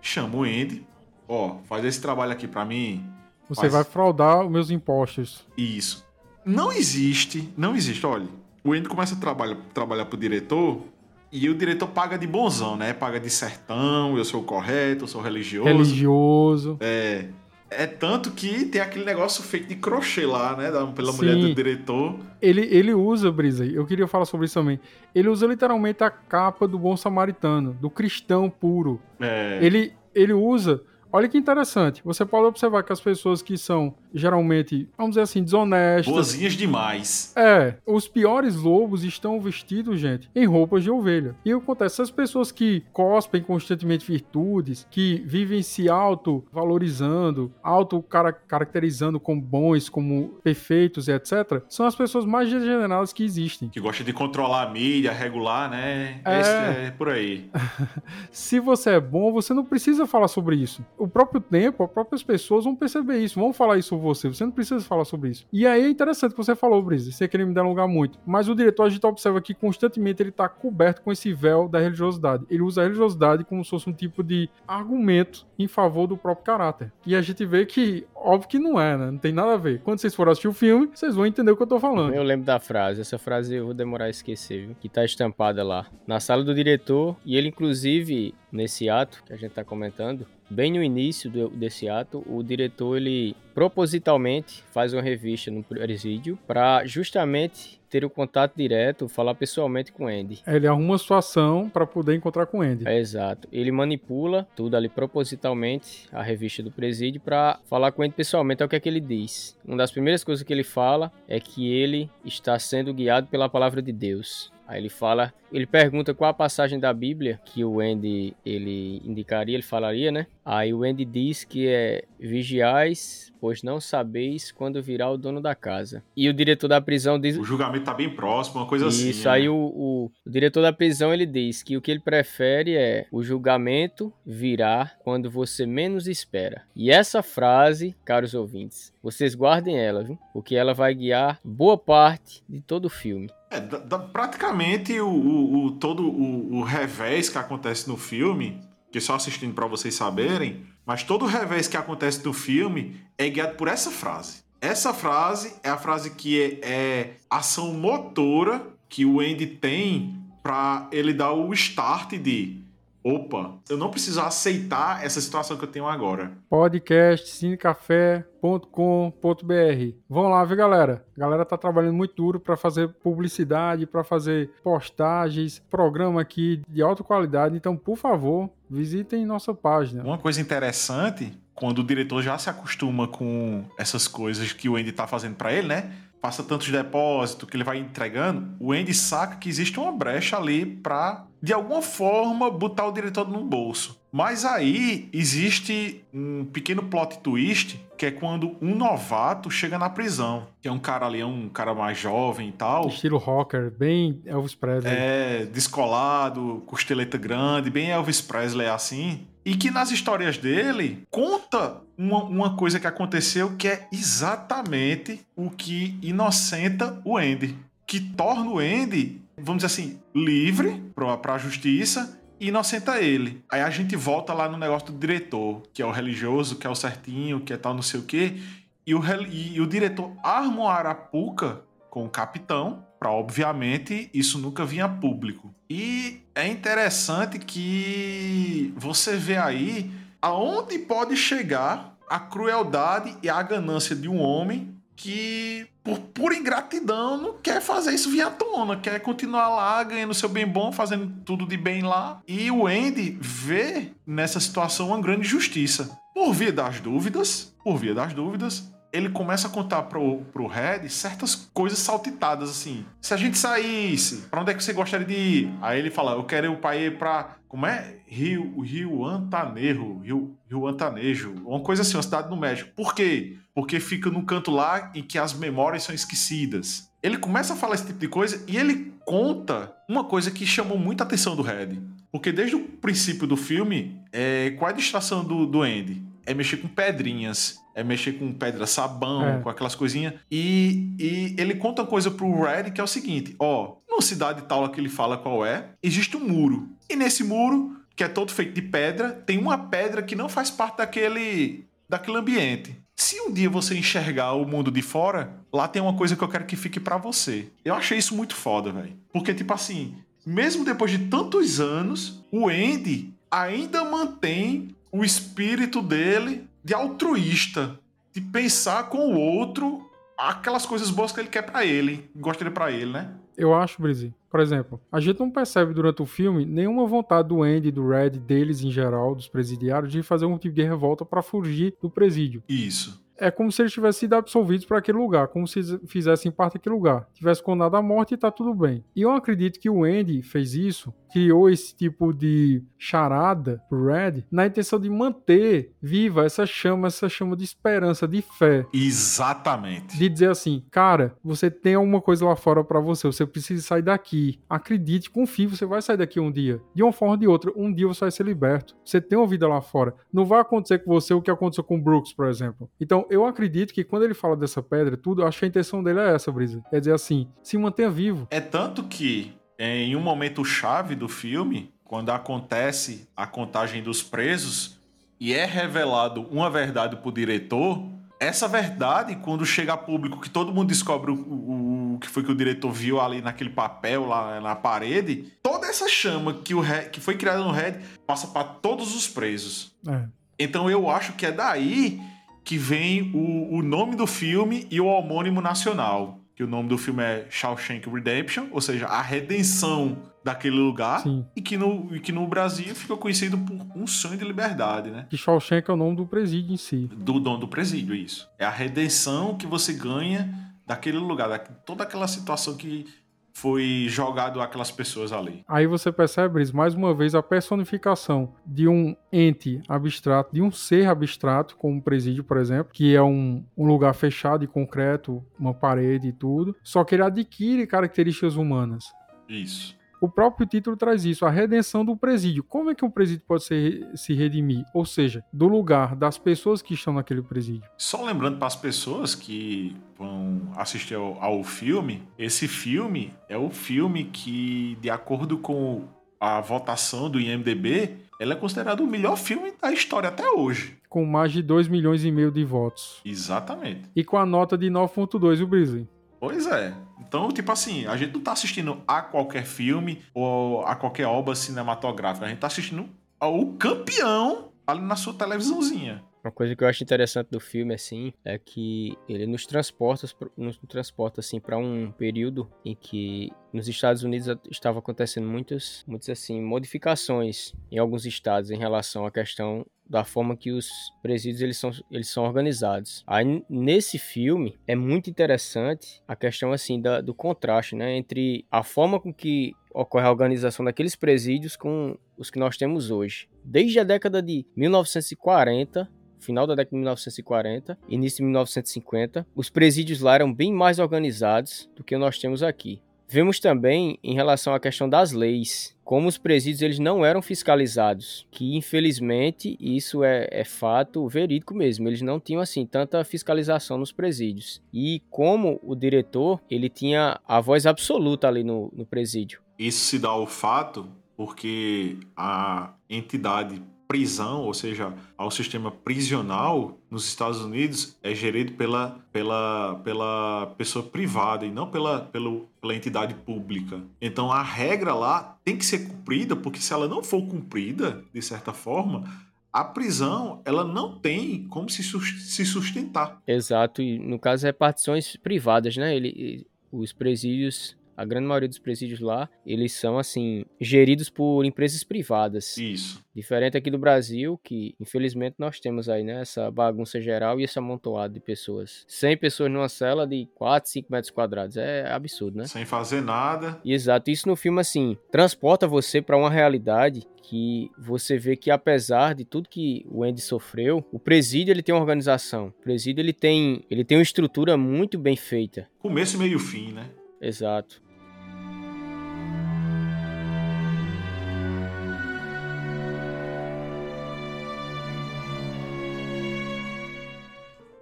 Speaker 2: chama o Andy, ó, faz esse trabalho aqui para mim.
Speaker 1: Você
Speaker 2: faz...
Speaker 1: vai fraudar os meus impostos.
Speaker 2: Isso. Não existe, não existe, olha, o Andy começa a trabalhar, trabalhar pro diretor e o diretor paga de bonzão, né? Paga de sertão, eu sou correto, eu sou religioso.
Speaker 1: Religioso.
Speaker 2: É. É tanto que tem aquele negócio feito de crochê lá, né? Pela
Speaker 1: Sim.
Speaker 2: mulher do diretor.
Speaker 1: Ele, ele usa, Brisa, eu queria falar sobre isso também. Ele usa literalmente a capa do bom samaritano, do cristão puro.
Speaker 2: É.
Speaker 1: Ele, ele usa. Olha que interessante. Você pode observar que as pessoas que são geralmente, vamos dizer assim, desonestas.
Speaker 2: Boazinhas demais.
Speaker 1: É, os piores lobos estão vestidos, gente, em roupas de ovelha. E o que acontece? Essas pessoas que cospem constantemente virtudes, que vivem se auto-valorizando, auto-caracterizando como bons, como perfeitos e etc., são as pessoas mais degeneradas que existem.
Speaker 2: Que gosta de controlar a mídia, regular, né?
Speaker 1: É.
Speaker 2: É por aí. [LAUGHS]
Speaker 1: Se você é bom, você não precisa falar sobre isso. O próprio tempo, as próprias pessoas vão perceber isso, vão falar isso sobre você. Você não precisa falar sobre isso. E aí é interessante que você falou, Brisa, sem querer me delongar muito. Mas o diretor, a gente observa que constantemente ele está coberto com esse véu da religiosidade. Ele usa a religiosidade como se fosse um tipo de argumento em favor do próprio caráter. E a gente vê que, óbvio que não é, né? Não tem nada a ver. Quando vocês forem assistir o filme, vocês vão entender o que eu tô falando.
Speaker 3: Eu lembro da frase, essa frase eu vou demorar a esquecer, viu? Que tá estampada lá na sala do diretor e ele inclusive nesse ato que a gente tá comentando, bem no início do- desse ato, o diretor ele propositalmente faz uma revista no presídio para justamente ter o contato direto, falar pessoalmente com Andy.
Speaker 1: Ele arruma uma situação para poder encontrar com Andy.
Speaker 3: É, exato. Ele manipula tudo ali propositalmente, a revista do presídio, pra falar com ele pessoalmente. É o que é que ele diz. Uma das primeiras coisas que ele fala é que ele está sendo guiado pela palavra de Deus. Aí ele fala, ele pergunta qual a passagem da Bíblia que o Andy ele indicaria, ele falaria, né? Aí o Andy diz que é vigiais, pois não sabeis quando virá o dono da casa. E o diretor da prisão diz,
Speaker 2: O julgamento tá bem próximo, uma coisa assim.
Speaker 3: isso,
Speaker 2: né?
Speaker 3: aí o, o- o diretor da prisão ele diz que o que ele prefere é o julgamento virá quando você menos espera. E essa frase, caros ouvintes, vocês guardem ela, viu? Porque ela vai guiar boa parte de todo o filme.
Speaker 2: É, da- da- praticamente o, o- o- todo o, o revés que acontece no filme, que só assistindo pra vocês saberem, mas todo o revés que acontece no filme é guiado por essa frase. Essa frase é a frase que é, é ação motora que o Andy tem pra ele dar o start de opa, eu não preciso aceitar essa situação que eu tenho agora.
Speaker 1: podcast cinecafé.com.br. Vão lá, viu, galera? A galera tá trabalhando muito duro para fazer publicidade, para fazer postagens, programa aqui de alta qualidade. Então, por favor, visitem nossa página.
Speaker 2: Uma coisa interessante, quando o diretor já se acostuma com essas coisas que o Andy tá fazendo pra ele, né? Passa tantos depósitos que ele vai entregando, o Andy saca que existe uma brecha ali pra, de alguma forma, botar o diretor no bolso. Mas aí existe um pequeno plot twist, que é quando um novato chega na prisão. Que é um cara ali, é um cara mais jovem e tal.
Speaker 1: Estilo rocker, bem Elvis Presley.
Speaker 2: É, descolado, costeleta grande, bem Elvis Presley assim. E que nas histórias dele conta uma, uma coisa que aconteceu que é exatamente o que inocenta o Andy. Que torna o Andy, vamos dizer assim, livre pra, pra justiça e inocenta ele. Aí a gente volta lá no negócio do diretor, que é o religioso, que é o certinho, que é tal não sei o quê. E o, rel- e o diretor arma uma arapuca com o capitão, para obviamente isso nunca vinha a público. E é interessante que você vê aí aonde pode chegar a crueldade e a ganância de um homem que, por pura ingratidão, não quer fazer isso vir à tona, quer continuar lá ganhando seu bem bom, fazendo tudo de bem lá. E o Andy vê nessa situação uma grande justiça. Por via das dúvidas, por via das dúvidas, ele começa a contar pro, pro Red certas coisas saltitadas, assim. Se a gente saísse, pra onde é que você gostaria de ir? Aí ele fala, eu quero ir pra ir pra... Como é? Rio, Rio Antanejo. Rio, Rio Antanejo. Uma coisa assim, uma cidade no México. Por quê? Porque fica num canto lá em que as memórias são esquecidas. Ele começa a falar esse tipo de coisa e ele conta uma coisa que chamou muita atenção do Red. Porque desde o princípio do filme, é, qual é a distração do, do Andy? É mexer com pedrinhas, é mexer com pedra sabão,
Speaker 1: É.
Speaker 2: com aquelas coisinhas. E, e ele conta uma coisa pro Red que é o seguinte: ó, numa cidade tal que ele fala qual é, existe um muro. E nesse muro, que é todo feito de pedra, tem uma pedra que não faz parte daquele, daquele ambiente. se um dia você enxergar o mundo de fora, lá tem uma coisa que eu quero que fique para você. Eu achei isso muito foda, velho. Porque, tipo assim, mesmo depois de tantos anos, o Andy ainda mantém o espírito dele de altruísta, de pensar com o outro aquelas coisas boas que ele quer para ele, gostaria para ele, né?
Speaker 1: Eu acho, Brizzy. Por exemplo, a gente não percebe durante o filme nenhuma vontade do Andy, do Red, deles em geral, dos presidiários, de fazer um tipo de revolta para fugir do presídio.
Speaker 2: Isso
Speaker 1: é como se eles tivessem sido absolvidos para aquele lugar, como se fizessem parte daquele lugar. Tivesse condenado à morte e tá tudo bem. E eu acredito que o Andy fez isso, criou esse tipo de charada pro Red, na intenção de manter viva essa chama, essa chama de esperança, de fé.
Speaker 2: Exatamente.
Speaker 1: De dizer assim, cara, você tem alguma coisa lá fora para você, você precisa sair daqui. Acredite, confie, você vai sair daqui um dia. De uma forma ou de outra, um dia você vai ser liberto. Você tem uma vida lá fora. Não vai acontecer com você o que aconteceu com o Brooks, por exemplo. Então, eu acredito que quando ele fala dessa pedra, tudo, eu acho que a intenção dele é essa, Brisa. É dizer assim, se mantenha vivo.
Speaker 2: É tanto que, em um momento chave do filme, quando acontece a contagem dos presos e é revelado uma verdade pro diretor, essa verdade, quando chega a público, que todo mundo descobre o, o, o, que foi que o diretor viu ali naquele papel lá na parede, toda essa chama que, o Red, que foi criada no Red passa para todos os presos. É. Então eu acho que é daí que vem o, o nome do filme e o homônimo nacional. Que o nome do filme é Shawshank Redemption, ou seja, a redenção daquele lugar. Sim. E que, no, e que no Brasil ficou conhecido por um sonho de liberdade, né?
Speaker 1: Que Shawshank é o nome do presídio em si.
Speaker 2: Do dono do presídio, isso. É a redenção que você ganha daquele lugar, da, toda aquela situação que foi jogado aquelas pessoas ali.
Speaker 1: Aí você percebe, mais uma vez, a personificação de um ente abstrato, de um ser abstrato, como um presídio, por exemplo, que é um, um lugar fechado e concreto, uma parede e tudo, só que ele adquire características humanas.
Speaker 2: Isso.
Speaker 1: O próprio título traz isso, a redenção do presídio. Como é que um presídio pode ser, se redimir? Ou seja, do lugar das pessoas que estão naquele presídio.
Speaker 2: Só lembrando para as pessoas que vão assistir ao, ao filme, esse filme é o filme que, de acordo com a votação do IMDB, ele é considerado o melhor filme da história até hoje.
Speaker 1: Com mais de 2 milhões e meio de votos.
Speaker 2: Exatamente.
Speaker 1: E com a nota de 9.2 o Brisley.
Speaker 2: Pois é. Então, tipo assim, a gente não tá assistindo a qualquer filme ou a qualquer obra cinematográfica. A gente tá assistindo ao campeão ali na sua televisãozinha.
Speaker 3: Uma coisa que eu acho interessante do filme, assim, é que ele nos transporta, nos transporta assim, para um período em que nos Estados Unidos estava acontecendo muitas, muitas, assim, modificações em alguns estados em relação à questão da forma que os presídios eles são, eles são organizados. Aí nesse filme é muito interessante a questão assim da, do contraste, né, entre a forma com que ocorre a organização daqueles presídios com os que nós temos hoje. Desde a década de 1940 final da década de 1940, início de 1950, os presídios lá eram bem mais organizados do que nós temos aqui. Vemos também em relação à questão das leis, como os presídios eles não eram fiscalizados, que infelizmente isso é, é, fato verídico mesmo, eles não tinham assim tanta fiscalização nos presídios. E como o diretor ele tinha a voz absoluta ali no, no presídio.
Speaker 2: Isso se dá ao fato porque a entidade prisão, ou seja, ao sistema prisional nos Estados Unidos é gerido pela, pela, pela pessoa privada e não pela, pela entidade pública. Então a regra lá tem que ser cumprida, porque se ela não for cumprida, de certa forma, a prisão ela não tem como se, se sustentar.
Speaker 3: Exato, e no caso repartições privadas, né? Ele, os presídios a grande maioria dos presídios lá, eles são, assim, geridos por empresas privadas.
Speaker 2: Isso.
Speaker 3: Diferente aqui do Brasil, que infelizmente nós temos aí, né, essa bagunça geral e esse amontoado de pessoas. 100 pessoas numa cela de 4, 5 metros quadrados. É absurdo, né?
Speaker 2: Sem fazer nada.
Speaker 3: Exato. Isso no filme, assim, transporta você para uma realidade que você vê que apesar de tudo que o Andy sofreu, o presídio ele tem uma organização. O presídio ele tem, ele tem uma estrutura muito bem feita.
Speaker 2: Começo, meio fim, né?
Speaker 3: Exato.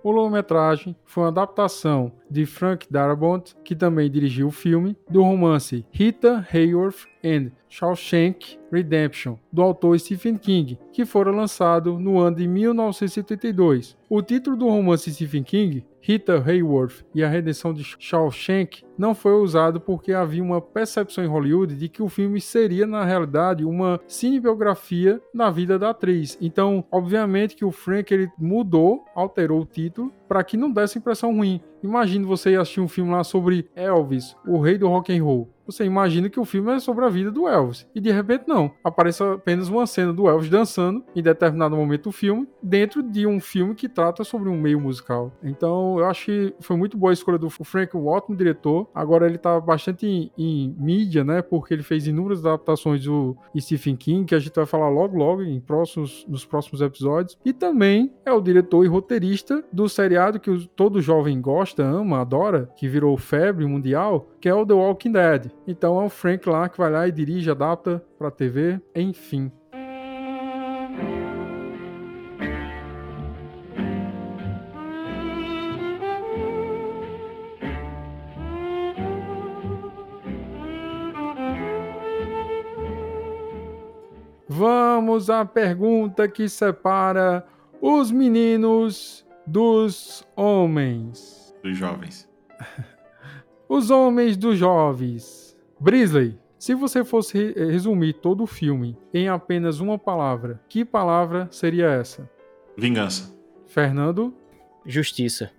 Speaker 1: O longa-metragem foi uma adaptação de Frank Darabont, que também dirigiu o filme, do romance Rita Hayworth and Shawshank Redemption, do autor Stephen King, que fora lançado no ano de 1982. O título do romance Stephen King, Rita Hayworth e a Redenção de Shawshank, não foi usado porque havia uma percepção em Hollywood de que o filme seria, na realidade, uma cinebiografia da vida da atriz. Então, obviamente que o Frank ele mudou, alterou o título para que não desse impressão ruim. Imagine você assistir um filme lá sobre Elvis, o rei do rock and roll você imagina que o filme é sobre a vida do Elvis. E de repente não. Aparece apenas uma cena do Elvis dançando em determinado momento do filme, dentro de um filme que trata sobre um meio musical. Então eu acho que foi muito boa a escolha do Frank, ótimo diretor. Agora ele tá bastante em, em mídia, né? Porque ele fez inúmeras adaptações do Stephen King, que a gente vai falar logo logo em próximos, nos próximos episódios. E também é o diretor e roteirista do seriado que todo jovem gosta, ama, adora, que virou febre mundial, que é o The Walking Dead. Então é o Frank lá que vai lá e dirige, adapta para TV, enfim. Vamos à pergunta que separa os meninos dos homens.
Speaker 2: Dos jovens. [LAUGHS]
Speaker 1: Os homens dos jovens. Brisley, se você fosse resumir todo o filme em apenas uma palavra, que palavra seria essa?
Speaker 2: Vingança.
Speaker 1: Fernando?
Speaker 3: Justiça.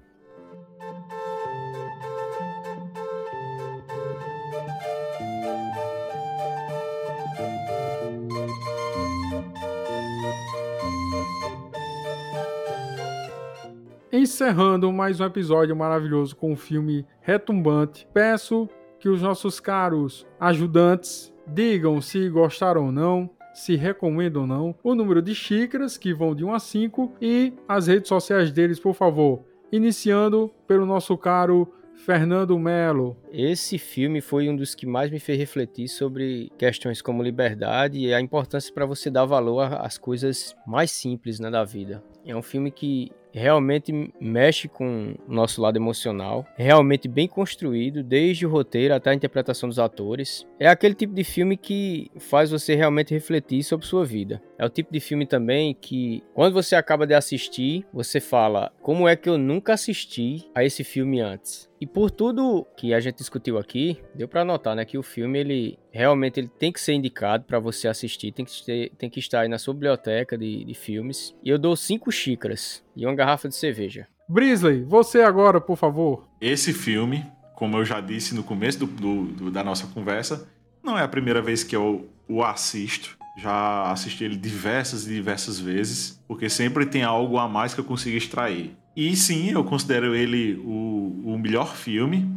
Speaker 1: Encerrando mais um episódio maravilhoso com o filme Retumbante, peço que os nossos caros ajudantes digam se gostaram ou não, se recomendam ou não, o número de xícaras que vão de 1 a 5 e as redes sociais deles, por favor. Iniciando pelo nosso caro Fernando Melo.
Speaker 3: Esse filme foi um dos que mais me fez refletir sobre questões como liberdade e a importância para você dar valor às coisas mais simples né, da vida. É um filme que realmente mexe com o nosso lado emocional, é realmente bem construído, desde o roteiro até a interpretação dos atores. É aquele tipo de filme que faz você realmente refletir sobre sua vida. É o tipo de filme também que, quando você acaba de assistir, você fala: como é que eu nunca assisti a esse filme antes? E por tudo que a gente discutiu aqui, deu para notar, né, que o filme ele realmente ele tem que ser indicado para você assistir, tem que, ter, tem que estar aí na sua biblioteca de, de filmes. E eu dou cinco xícaras e uma garrafa de cerveja.
Speaker 1: Brisley, você agora, por favor.
Speaker 2: Esse filme, como eu já disse no começo do, do, do, da nossa conversa, não é a primeira vez que eu o assisto. Já assisti ele diversas e diversas vezes, porque sempre tem algo a mais que eu consigo extrair. E sim, eu considero ele o, o melhor filme.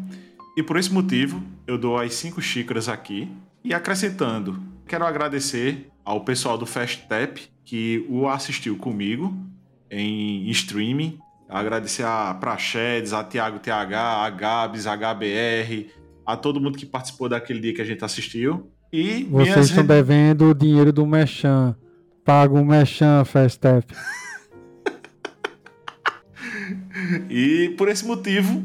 Speaker 2: E por esse motivo, eu dou as cinco xícaras aqui. E acrescentando, quero agradecer ao pessoal do Fast Tap que o assistiu comigo em streaming. Agradecer a Praxedes, a Thiago TH, a Gabs, a HBR, a todo mundo que participou daquele dia que a gente assistiu. E
Speaker 1: Vocês estão devendo o dinheiro do Mechan. Paga o Mechan, Fast Tap. [LAUGHS]
Speaker 2: e por esse motivo,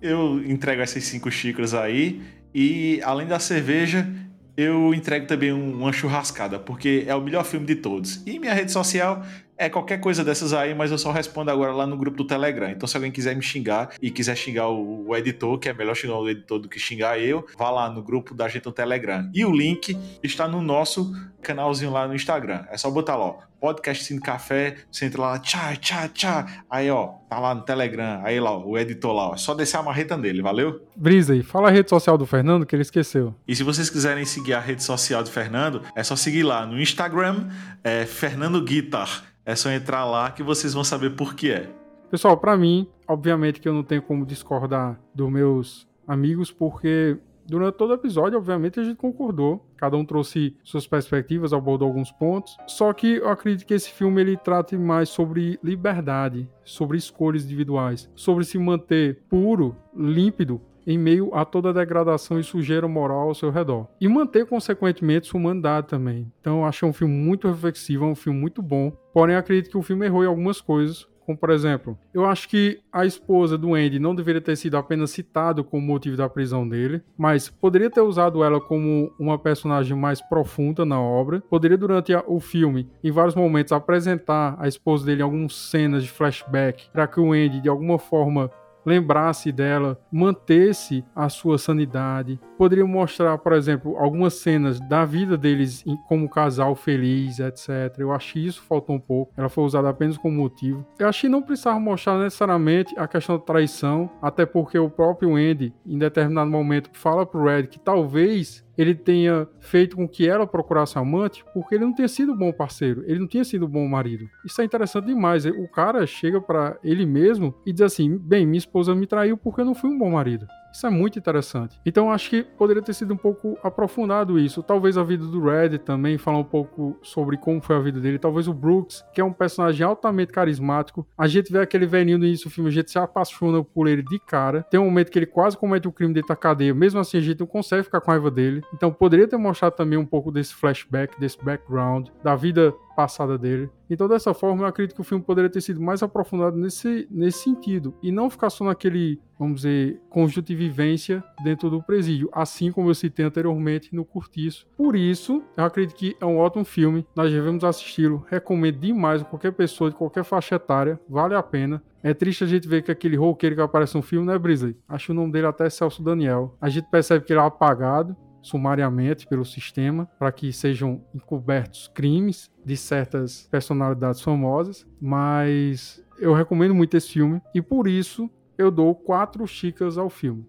Speaker 2: eu entrego essas cinco xícaras aí. E além da cerveja, eu entrego também uma churrascada, porque é o melhor filme de todos. E minha rede social é qualquer coisa dessas aí, mas eu só respondo agora lá no grupo do Telegram. Então, se alguém quiser me xingar e quiser xingar o, o editor, que é melhor xingar o editor do que xingar eu, vá lá no grupo da gente no Telegram. E o link está no nosso canalzinho lá no Instagram. É só botar lá, ó, podcast Cine Café, você entra lá, tchá, tchá, tchá. Aí, ó, tá lá no Telegram. Aí lá, ó, o editor lá, ó. É só descer a marreta nele, valeu?
Speaker 1: Brisa aí, fala a rede social do Fernando que ele esqueceu.
Speaker 2: E se vocês quiserem seguir a rede social do Fernando, é só seguir lá no Instagram, é Fernando Guitar. É só entrar lá que vocês vão saber por que é.
Speaker 1: Pessoal, para mim, obviamente que eu não tenho como discordar dos meus amigos, porque durante todo o episódio, obviamente, a gente concordou. Cada um trouxe suas perspectivas, abordou alguns pontos. Só que eu acredito que esse filme ele trata mais sobre liberdade, sobre escolhas individuais, sobre se manter puro, límpido em meio a toda a degradação e sujeira moral ao seu redor. E manter, consequentemente, sua humanidade também. Então, eu achei um filme muito reflexivo, é um filme muito bom. Porém, acredito que o filme errou em algumas coisas, como por exemplo, eu acho que a esposa do Andy não deveria ter sido apenas citado como motivo da prisão dele, mas poderia ter usado ela como uma personagem mais profunda na obra. Poderia, durante o filme, em vários momentos, apresentar a esposa dele em algumas cenas de flashback, para que o Andy, de alguma forma, lembrasse dela, mantesse a sua sanidade. Poderia mostrar, por exemplo, algumas cenas da vida deles como casal feliz, etc. Eu que isso faltou um pouco. Ela foi usada apenas como motivo. Eu que não precisava mostrar necessariamente a questão da traição, até porque o próprio Andy, em determinado momento, fala pro Red que talvez ele tenha feito com que ela procurasse amante porque ele não tinha sido um bom parceiro, ele não tinha sido um bom marido. Isso é interessante demais. O cara chega para ele mesmo e diz assim: bem, minha esposa me traiu porque eu não fui um bom marido. Isso é muito interessante. Então acho que poderia ter sido um pouco aprofundado isso. Talvez a vida do Red também, falar um pouco sobre como foi a vida dele. Talvez o Brooks, que é um personagem altamente carismático. A gente vê aquele velhinho no início do filme, a gente se apaixona por ele de cara. Tem um momento que ele quase comete o um crime dentro da cadeia. Mesmo assim, a gente não consegue ficar com a raiva dele. Então poderia ter mostrado também um pouco desse flashback, desse background, da vida passada dele. Então, dessa forma, eu acredito que o filme poderia ter sido mais aprofundado nesse, nesse sentido. E não ficar só naquele, vamos dizer, conjunto de vivência dentro do presídio. Assim como eu citei anteriormente no Curtiço. Por isso, eu acredito que é um ótimo filme. Nós devemos assisti-lo. Recomendo demais a qualquer pessoa de qualquer faixa etária. Vale a pena. É triste a gente ver que aquele roqueiro que aparece no filme, né, Brisley? Acho o nome dele até Celso Daniel. A gente percebe que ele é apagado sumariamente pelo sistema para que sejam encobertos crimes de certas personalidades famosas, mas eu recomendo muito esse filme e por isso eu dou quatro xícaras ao filme.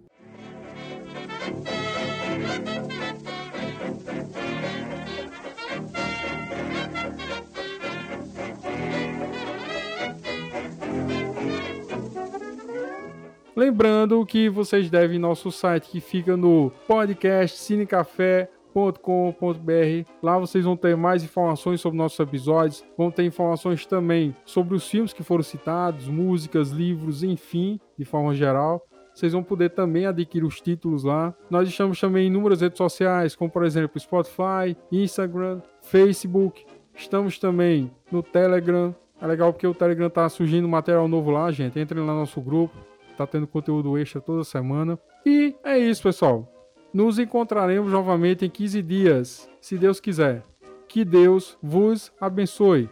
Speaker 1: Lembrando que vocês devem nosso site que fica no podcast cinecafé.com.br. Lá vocês vão ter mais informações sobre nossos episódios, vão ter informações também sobre os filmes que foram citados, músicas, livros, enfim, de forma geral. Vocês vão poder também adquirir os títulos lá. Nós estamos também em inúmeras redes sociais, como por exemplo Spotify, Instagram, Facebook. Estamos também no Telegram. É legal porque o Telegram tá surgindo material novo lá, gente. Entrem lá no nosso grupo tá tendo conteúdo extra toda semana. E é isso, pessoal. Nos encontraremos novamente em 15 dias, se Deus quiser. Que Deus vos abençoe.